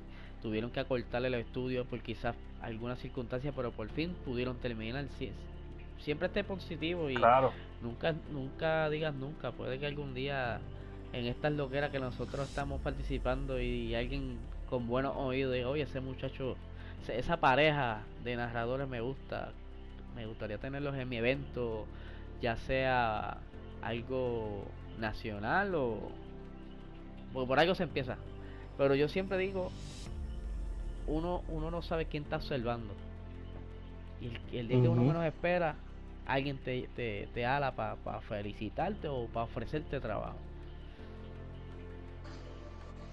tuvieron que acortarle los estudios por quizás alguna circunstancia, pero por fin pudieron terminar. Siempre esté positivo y nunca nunca digas nunca. Puede que algún día en estas loqueras que nosotros estamos participando y alguien con buenos oídos diga, oye, ese muchacho esa pareja de narradores me gusta. Me gustaría tenerlos en mi evento, ya sea algo nacional o por algo se empieza. Pero yo siempre digo, uno, uno no sabe quién está observando. Y el, día que uno menos espera, alguien te, te, te ala para felicitarte o para ofrecerte trabajo.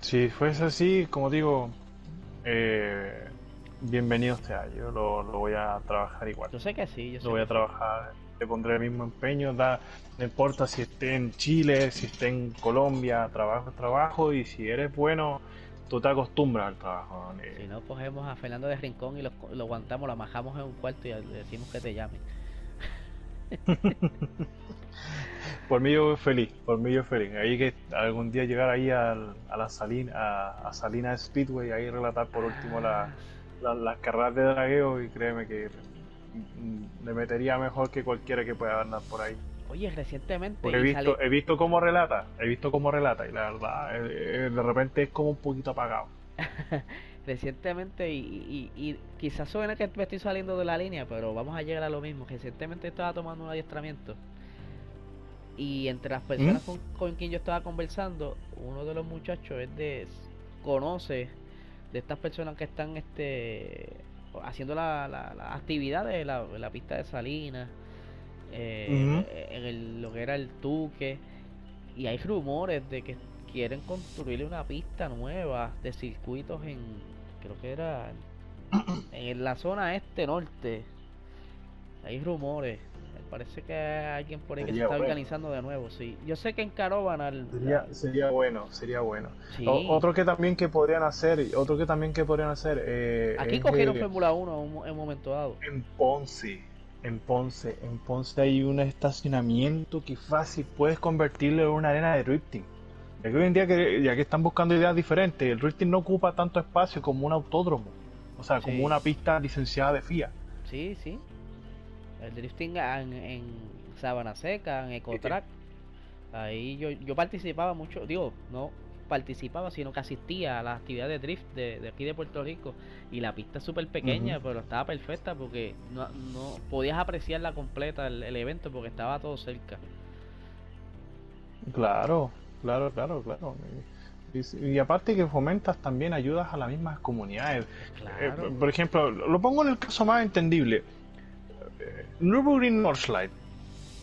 Si fuese así, como digo, eh, bienvenido sea. Yo lo, voy a trabajar igual. Yo sé que sí. Yo lo voy a trabajar, le pondré el mismo empeño. Da, no importa si esté en Chile, si esté en Colombia, trabajo, trabajo. Y si eres bueno, tú te acostumbras al trabajo. Si no, cogemos a Fernando de Rincón y lo, lo aguantamos, lo majamos en un cuarto y le decimos que te llame. por mí yo feliz, por mí yo feliz. Ahí que algún día llegar ahí a, a la Salina, a, a Salina Speedway, ahí relatar por último la, las carreras de dragueo y créeme que le metería mejor que cualquiera que pueda andar por ahí. Oye, recientemente. he visto, he visto cómo relata, he visto cómo relata y la verdad, eh, eh, de repente es como un poquito apagado. recientemente, y, y, quizás suena que me estoy saliendo de la línea, pero vamos a llegar a lo mismo. Recientemente estaba tomando un adiestramiento y entre las personas ¿Mm? con, con, quien yo estaba conversando, uno de los muchachos es de conoce de estas personas que están este haciendo la, la, actividad de la, la, pista de Salinas, eh, en el, lo que era el Tuque, y hay rumores de que quieren construirle una pista nueva de circuitos en, creo que era en la zona este norte. Hay rumores. Parece que hay alguien por ahí que se está organizando de nuevo, sí. Yo sé que en Carobanal... Sería, sería bueno, sería bueno. otro que también que podrían hacer, otro que también que podrían hacer... Eh, Aquí cogieron Fórmula 1 en un momento dado. En Ponce, en Ponce, en Ponce hay un estacionamiento que fácil puedes convertirlo en una arena de drifting. Ya que hoy en día, que, ya que están buscando ideas diferentes, el drifting no ocupa tanto espacio como un autódromo, o sea, como una pista licenciada de FIA. Sí, sí. El drifting en, en Sabana Seca, en Ecotrack. Ahí yo, yo participaba mucho, digo, no participaba, sino que asistía a las actividades de drift de, aquí de Puerto Rico. Y la pista es súper pequeña, pero estaba perfecta porque no, no podías apreciarla completa el, el evento porque estaba todo cerca. Claro, Claro, claro, claro. Y, aparte que fomentas también ayudas a las mismas comunidades. Eh, por ejemplo, lo pongo en el caso más entendible. Nürburgring Nordschleife,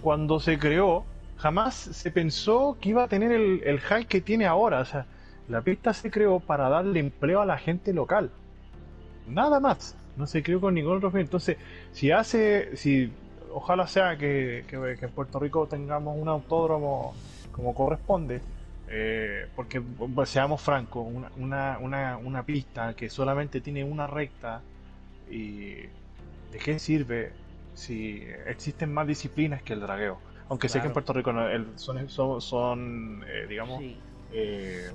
cuando se creó, jamás se pensó que iba a tener el, el hype que tiene ahora. O sea, la pista se creó para darle empleo a la gente local. Nada más. No se creó con ningún otro fin. Entonces, si hace, si ojalá sea que, que, en Puerto Rico tengamos un autódromo como corresponde. Eh, porque, pues, seamos francos, una, una, una, pista que solamente tiene una recta, ¿de qué sirve si existen más disciplinas que el dragueo? Aunque sé que en Puerto Rico son, son, son eh, digamos, eh,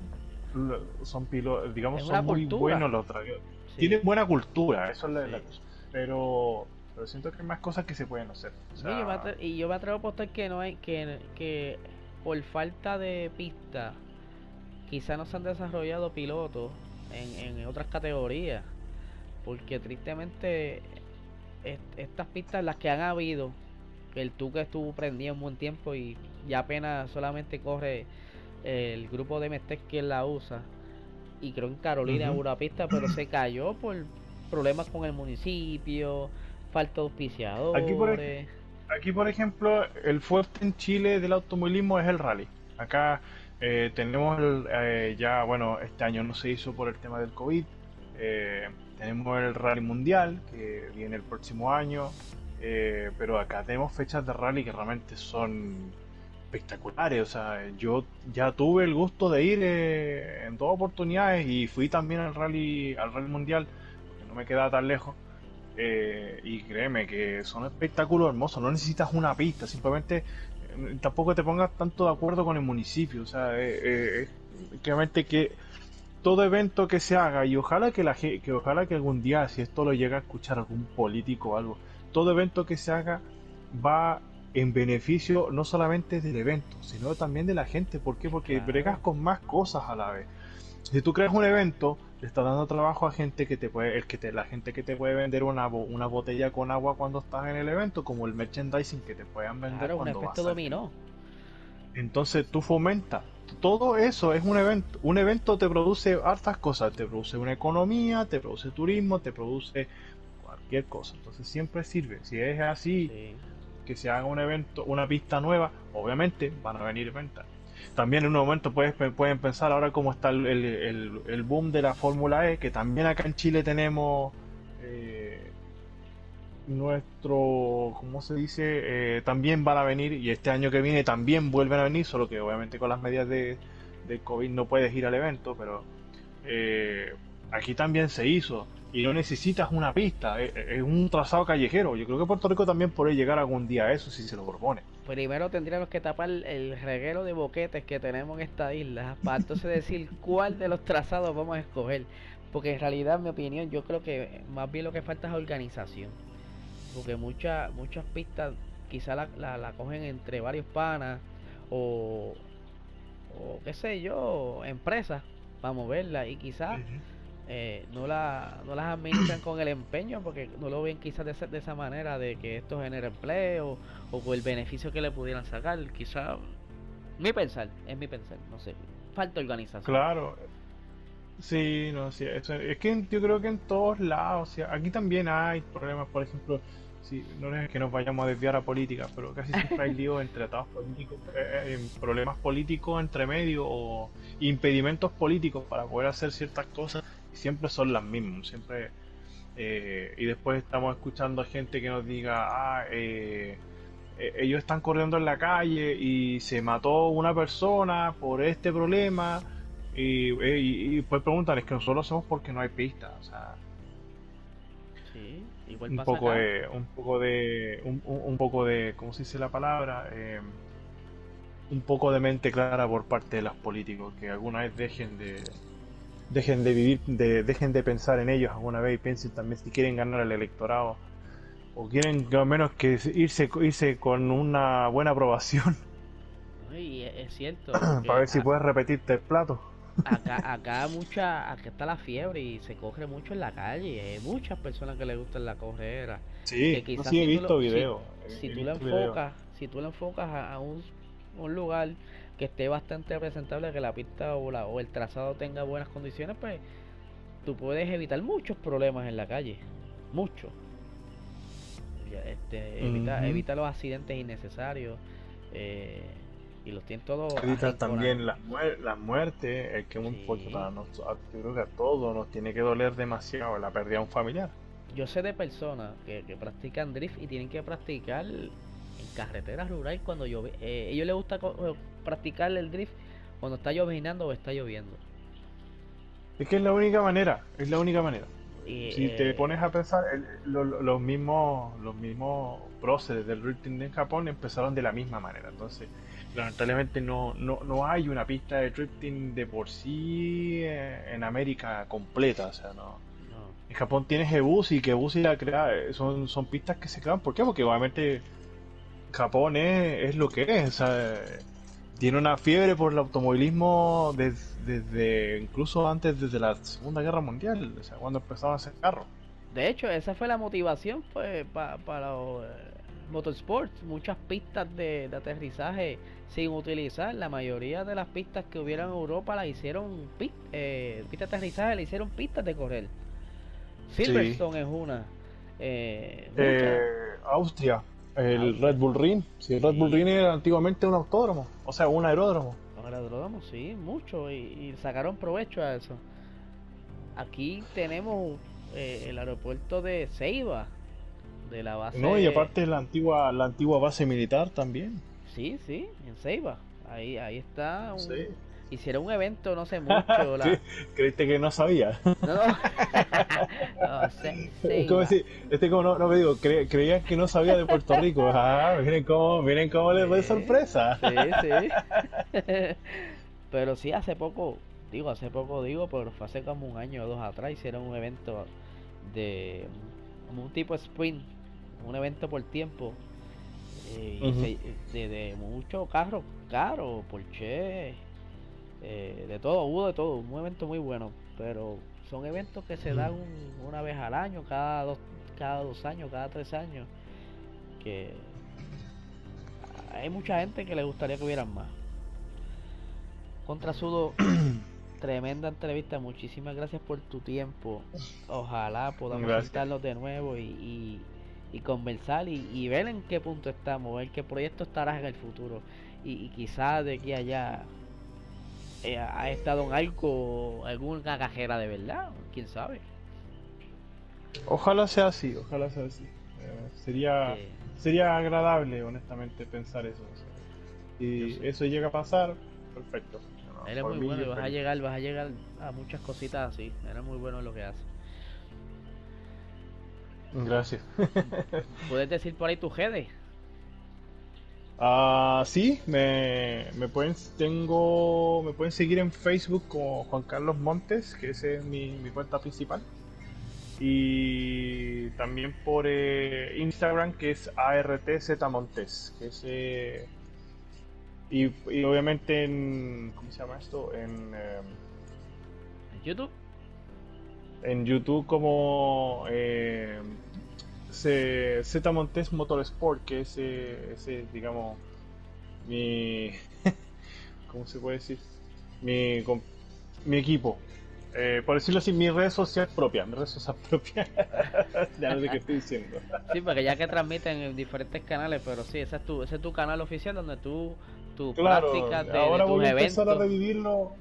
son digamos, son muy buenos los dragueos. Tienen buena cultura, eso es la, cosa. Pero, pero siento que hay más cosas que se pueden hacer. y yo me atrevo a apostar que no hay que, que por falta de pista, quizá no se han desarrollado pilotos en, en otras categorías. Porque tristemente estas pistas, las que han habido, el Tuca estuvo prendido un buen tiempo y ya apenas solamente corre el grupo de Mestec quien la usa. Y creo en Carolina uh una pista, pero se cayó por problemas con el municipio, falta de auspiciadores aquí, por ejemplo, el fuerte en Chile del automovilismo es el rally. Acá eh, tenemos eh, ya, bueno, este año no se hizo por el tema del COVID. Eh, tenemos el rally mundial que viene el próximo año. pero acá tenemos fechas de rally que realmente son espectaculares. O sea, yo ya tuve el gusto de ir en dos oportunidades y fui también al rally, al rally mundial, porque no me quedaba tan lejos. Eh, y créeme que son espectáculos hermosos, no necesitas una pista, simplemente eh, tampoco te pongas tanto de acuerdo con el municipio, o sea, eh, eh que todo evento que se haga y ojalá que la que ojalá que algún día si esto lo llega a escuchar algún político o algo, todo evento que se haga va en beneficio no solamente del evento, sino también de la gente, ¿por qué? Porque bregas con más cosas a la vez. Si tú creas un evento le está dando trabajo a gente que te puede, el que te, la gente que te puede vender una, una botella con agua cuando estás en el evento, como el merchandising que te puedan vender claro, cuando un efecto dominó. Entonces tú fomentas. Todo eso es un evento. Un evento te produce hartas cosas. Te produce una economía, te produce turismo, te produce cualquier cosa. Entonces siempre sirve. Si es así, que se haga un evento, una pista nueva, obviamente van a venir ventas también en un momento puedes, pueden pensar ahora cómo está el, el, boom de la Fórmula E, que también acá en Chile tenemos eh, nuestro, ¿cómo se dice? Eh, también van a venir y este año que viene también vuelven a venir, solo que obviamente con las medidas de, de COVID no puedes ir al evento, pero eh, aquí también se hizo y no necesitas una pista, es, un trazado callejero. Yo creo que Puerto Rico también puede llegar algún día a eso si se lo propone. Primero tendríamos que tapar el reguero de boquetes que tenemos en esta isla para entonces decir cuál de los trazados vamos a escoger. Porque en realidad, en mi opinión, yo creo que más bien lo que falta es organización. Porque muchas muchas pistas quizá la, la, cogen entre varios panas o, o qué sé yo, empresas para moverla y quizás eh, no, la, no las administran con el empeño porque no lo ven quizás de, de esa manera de que esto genera empleo o con el beneficio que le pudieran sacar. Quizás, mi pensar, es mi pensar, no sé. Falta organización. Claro. Sí, no, sí, es que yo creo que en todos lados, o sea, aquí también hay problemas, por ejemplo, si, no es que nos vayamos a desviar a política, pero casi siempre hay líos entre tratados políticos, eh, eh, problemas políticos entre medio o impedimentos políticos para poder hacer ciertas cosas siempre son las mismas, siempre eh, y después estamos escuchando a gente que nos diga, ah, ellos están corriendo en la calle y se mató una persona por este problema y, y, y preguntan, es que nosotros lo hacemos porque no hay pistas, o sea... Un poco de, un poco de, un, un, poco de, ¿cómo se dice la palabra? Eh, un poco de mente clara por parte de los políticos, que alguna vez dejen de, dejen de vivir, de, dejen de pensar en ellos alguna vez y piensen también si quieren ganar el electorado o quieren al menos que irse, irse con una buena aprobación. Y es cierto. Para ver si puedes repetirte el plato acá, acá mucha, acá está la fiebre y se corre mucho en la calle. Hay muchas personas que le gustan la correra. Sí, que sí he visto videos. Si, tú la enfocas, si tú la enfocas a, un, un, lugar que esté bastante presentable, que la pista o, la, o el trazado tenga buenas condiciones, pues tú puedes evitar muchos problemas en la calle. Muchos. Este, evita, evita los accidentes innecesarios. Eh, y los tienen todos. También las, las muertes, el que un yo creo que a todos nos tiene que doler demasiado la pérdida de un familiar. Yo sé de personas que, que practican drift y tienen que practicar en carreteras rurales cuando llueve. Eh, ellos les gusta eh, practicar el drift cuando está lloviendo o está lloviendo. Es que es la única manera, es la única manera. si te eh, pones a pensar, los mismos los mismos próceres del drifting en Japón empezaron de la misma manera. Entonces, lamentablemente no, no, no hay una pista de drifting de por sí eh, en América completa, o sea, no. En Japón tienes Ebusi, que Ebusi la crea, son, son pistas que se crean, ¿por qué? Porque obviamente Japón es, lo que es, o sea, tiene una fiebre por el automovilismo desde, incluso antes desde la Segunda Guerra Mundial, o sea, cuando empezaron a hacer carros. De hecho, esa fue la motivación pues, para los eh, motorsports, muchas pistas de, de aterrizaje sin utilizar. La mayoría de las pistas que hubieron en Europa las hicieron eh, pistas de aterrizaje, le hicieron pistas de correr. Silverstone es una. Eh, eh, Austria, el Red Bull Ring. Sí, el Red Bull Ring era antiguamente un autódromo, o sea, un aeródromo. Un aeródromo, sí, mucho, y, sacaron provecho a eso. Aquí tenemos el aeropuerto de Ceiba, de la base. No, y aparte la antigua, la antigua base militar también. Sí, sí, en Ceiba. Ahí, ahí está. Hicieron un evento, no sé mucho. ¿Creíste que no sabía? No, no. no como decir, este como no, no me digo, cre, creían que no sabía de Puerto Rico. Ah, miren cómo, miren cómo les doy sorpresa. Sí, sí. pero sí, hace poco, digo, hace poco digo, pero fue hace como un año o dos atrás, hicieron un evento de como un tipo sprint, un evento por tiempo eh, de, muchos carros caros, Porsche, eh, de todo, hubo de todo, un evento muy bueno, pero son eventos que se dan una vez al año, cada dos, cada dos años, cada tres años, que hay mucha gente que le gustaría que hubieran más. Contra Sudo, tremenda entrevista, muchísimas gracias por tu tiempo. Ojalá podamos visitarlos de nuevo y y conversar y, ver en qué punto estamos, ver qué proyecto estarás en el futuro y, quizás de aquí a allá eh, ha estado en algo, alguna cajera de verdad, quién sabe. Ojalá sea así, ojalá sea así. Eh, sería, sería agradable, honestamente, pensar eso. Si eso llega a pasar, perfecto. Eres muy bueno y vas a llegar, vas a llegar a muchas cositas así. Eres muy bueno en lo que haces. Gracias. ¿Puedes decir por ahí tu GD? Ah, sí, me, me, pueden tengo me pueden seguir en Facebook como Juan Carlos Montes, que ese es mi, cuenta principal. Y también por eh, Instagram, que es ARTZMontes, que es eh, y, obviamente en ¿cómo se llama esto? En, em, ¿En YouTube en YouTube como eh, Z Montes Motorsport, que es ese, digamos, mi. ¿Cómo se puede decir? Mi, mi equipo. Eh, por decirlo así, mi red social propia, mi red social propia. ya no sé qué estoy diciendo. sí, porque ya que transmiten en diferentes canales, pero sí, ese es tu, ese es tu canal oficial donde tú, tu claro, práctica de, ahora de tus voy a eventos. empezar a revivirlo.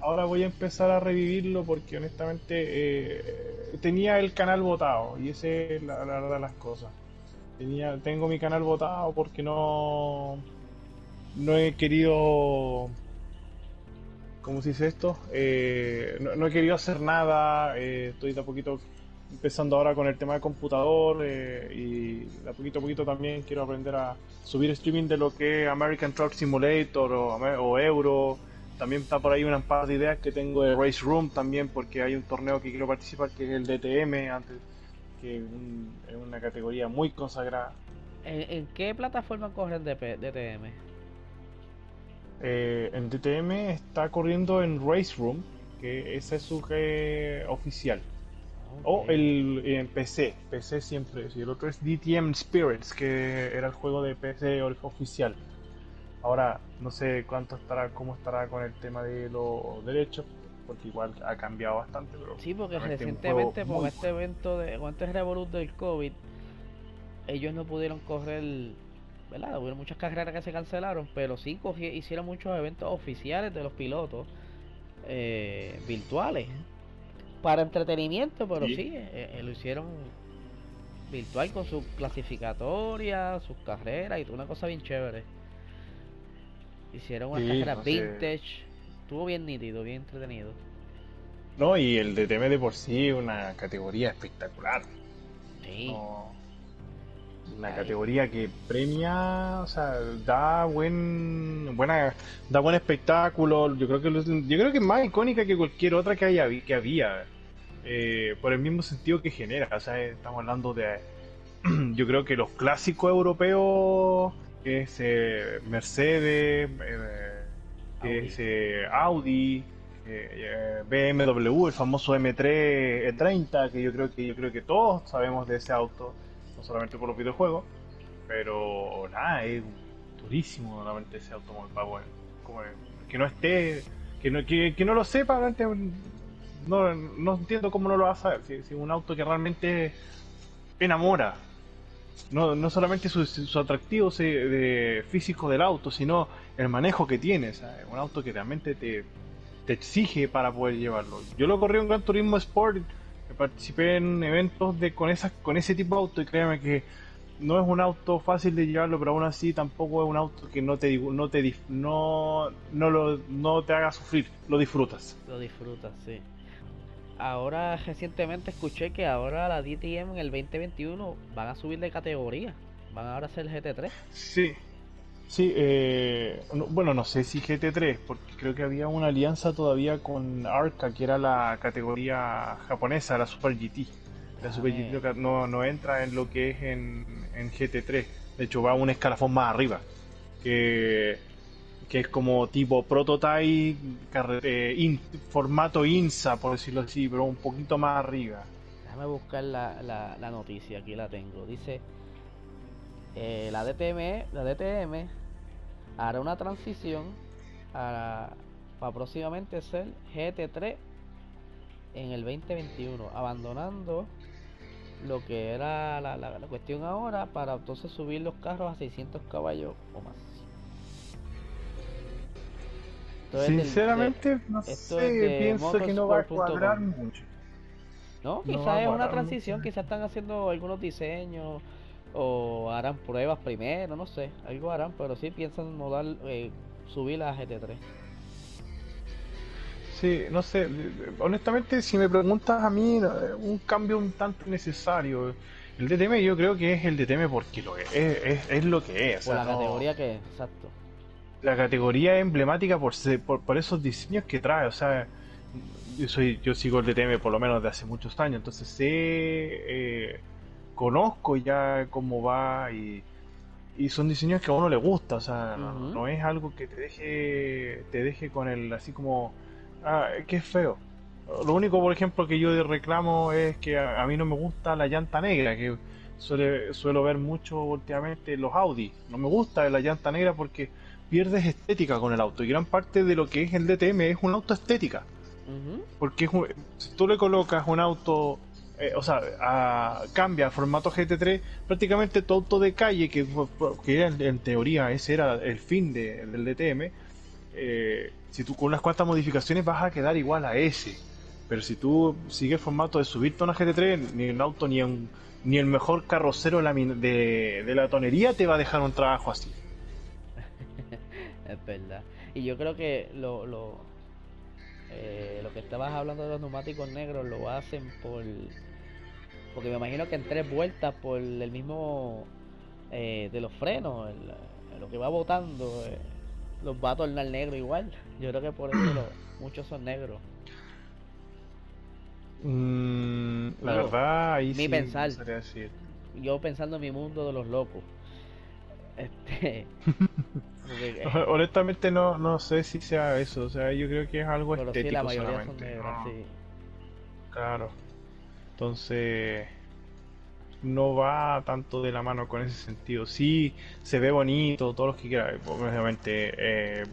Ahora voy a empezar a revivirlo porque honestamente eh, tenía el canal votado y esa es la, la verdad de las cosas. Tenía, tengo mi canal votado porque no, no he querido ¿cómo se dice esto? Eh, no, he querido hacer nada, eh, estoy de a poquito empezando ahora con el tema de computador y de a poquito a poquito también quiero aprender a subir streaming de lo que es American Truck Simulator o, o Euro. También está por ahí una par de ideas que tengo de Race Room también porque hay un torneo que quiero participar que es el DTM, antes, que es, un- es una categoría muy consagrada. ¿En, en qué plataforma corren DP DTM? Eh, en DTM está corriendo en Race Room, que ese es su eh, oficial. O el en PC, PC siempre. Y el otro es DTM Spirits, que era el juego de PC oficial. Ahora no sé cuánto estará, cómo estará con el tema de los derechos, porque igual ha cambiado bastante. Pero Sí, porque realmente es un recientemente con muy este evento de con este revolut del COVID, ellos no pudieron correr, ¿verdad? Hubo muchas carreras que se cancelaron, pero sí cogi- hicieron muchos eventos oficiales de los pilotos eh, virtuales para entretenimiento, pero Sí. sí, eh, eh, lo hicieron virtual con su clasificatoria, sus carreras y toda una cosa bien chévere. Hicieron unas Sí, no sé. vintage, estuvo bien nítido, bien entretenido. No, y el DTM de por sí es una categoría espectacular. Sí. No, una categoría que premia, o sea, da buen, buena, da buen espectáculo. Yo creo que yo creo que es más icónica que cualquier otra que haya que había, eh, por el mismo sentido que genera. O sea, estamos hablando de, yo creo que los clásicos europeos, que es eh, Mercedes, eh, que Audi. es eh, Audi. eh, BMW, el famoso M3 E30, que yo creo que yo creo que todos sabemos de ese auto, no solamente por los videojuegos, pero nada, es durísimo realmente ese automóvil, bueno, como que no esté, que no, que, que no lo sepa, realmente no, no entiendo cómo no lo va a saber, si si es un auto que realmente enamora, no, no solamente su, su atractivo físico del auto, sino el manejo que tiene, ¿sabes? un auto que realmente te, te exige para poder llevarlo. Yo lo corrí en Gran Turismo Sport, participé en eventos de con esas con ese tipo de auto y créeme que no es un auto fácil de llevarlo, pero aún así tampoco es un auto que no te no te no no lo no te haga sufrir, lo disfrutas. Lo disfrutas, sí. Ahora recientemente escuché que ahora la DTM en el 2021 van a subir de categoría. Van ahora a ser GT3. Sí. Sí, eh, no- bueno, no sé si GT3, porque creo que había una alianza todavía con Arca, que era la categoría japonesa, la Super GT. La Super Ah, GT no, no entra en lo que es en, en GT3, de hecho va un escalafón más arriba, que, que es como tipo prototype, formato INSA, por decirlo así, pero un poquito más arriba. Déjame buscar la, la, la noticia, aquí la tengo. Dice, eh, la DTM, la DTM hará una transición a, para próximamente ser GT3 en el 2021, abandonando lo que era la, la- la cuestión ahora para entonces subir los carros a 600 caballos o más. De- Sinceramente, no sé, pienso que no va a cuadrar mucho. No, quizás es una transición, quizás están haciendo algunos diseños o harán pruebas primero, no sé, algo harán, pero sí piensan modal, eh, subir a GT3. Sí, no sé, honestamente si me preguntas a mí, eh, un cambio un tanto necesario. El DTM yo creo que es el DTM porque lo es, es, es- es lo que es. o sea, la no- categoría que es, exacto. La categoría es emblemática por, por, por esos diseños que trae, o sea, yo soy yo sigo el DTM por lo menos de hace muchos años, entonces sé, eh, conozco ya cómo va y, y son diseños que a uno le gusta, o sea, no, es algo que te deje te deje con el así como ah, que es feo. Lo único, por ejemplo, que yo reclamo es que a, a mí no me gusta la llanta negra, que suele, suelo ver mucho últimamente en los Audi. No me gusta la llanta negra porque pierdes estética con el auto y gran parte de lo que es el DTM es un auto estética. Porque si tú le colocas un auto, eh, o sea, cambia formato GT3, prácticamente tu auto de calle, que, que en, teoría ese era el fin del DTM, eh, si tú con unas cuantas modificaciones vas a quedar igual a ese. Pero si tú sigues el formato de subirte a una GT3, ni un auto ni un, ni el mejor carrocero de, de, la tonería te va a dejar un trabajo así. Es verdad. Y yo creo que lo, lo, eh, lo que estabas hablando de los neumáticos negros lo hacen por... Porque me imagino que en tres vueltas por el mismo eh, de los frenos, lo que va botando, eh, los va a tornar negro igual. Yo creo que por eso muchos son negros. Mm, la verdad, ahí mi pensar. Yo pensando en mi mundo de los locos. Este. Honestamente no, no sé si sea eso, o sea, yo creo que es algo estético solamente. Claro. Entonces no va tanto de la mano con ese sentido. Sí, se ve bonito, todos los que quieran. Obviamente, eh,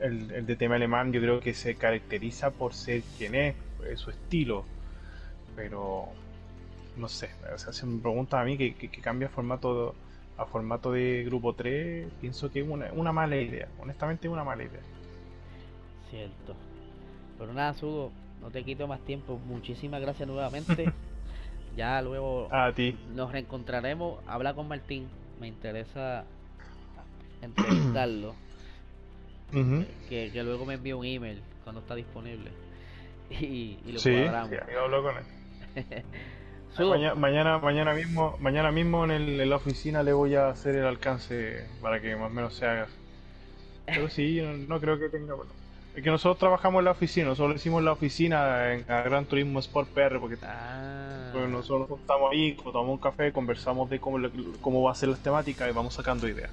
el, el DTM alemán yo creo que se caracteriza por ser quien es, su estilo pero no sé, o sea, si me preguntan a mí que, que, cambia formato a formato de grupo 3, pienso que es una, una mala idea, honestamente es una mala idea. Cierto. Pero nada, Sudo, no te quito más tiempo. Muchísimas gracias nuevamente. ya luego a ti. nos reencontraremos. Habla con Martín. Me interesa entrevistarlo. que, que, luego me envíe un email cuando está disponible. Y, y lo sí, cuadramos. Sí, yo hablo con él. mañana, mañana, mismo, mañana mismo en, el, en, la oficina le voy a hacer el alcance para que más o menos se haga. Pero sí, no, creo que tenga. Bueno, es que nosotros trabajamos en la oficina, nosotros hicimos la oficina en a Gran Turismo Sport PR porque, ah. nosotros estamos ahí, tomamos un café, conversamos de cómo, cómo va a ser las temáticas y vamos sacando ideas.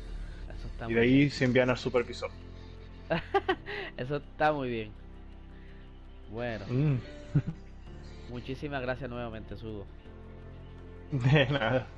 y de ahí se envían al supervisor. Eso está muy bien. Bueno. Mm. Muchísimas gracias nuevamente, Sudo. De nada.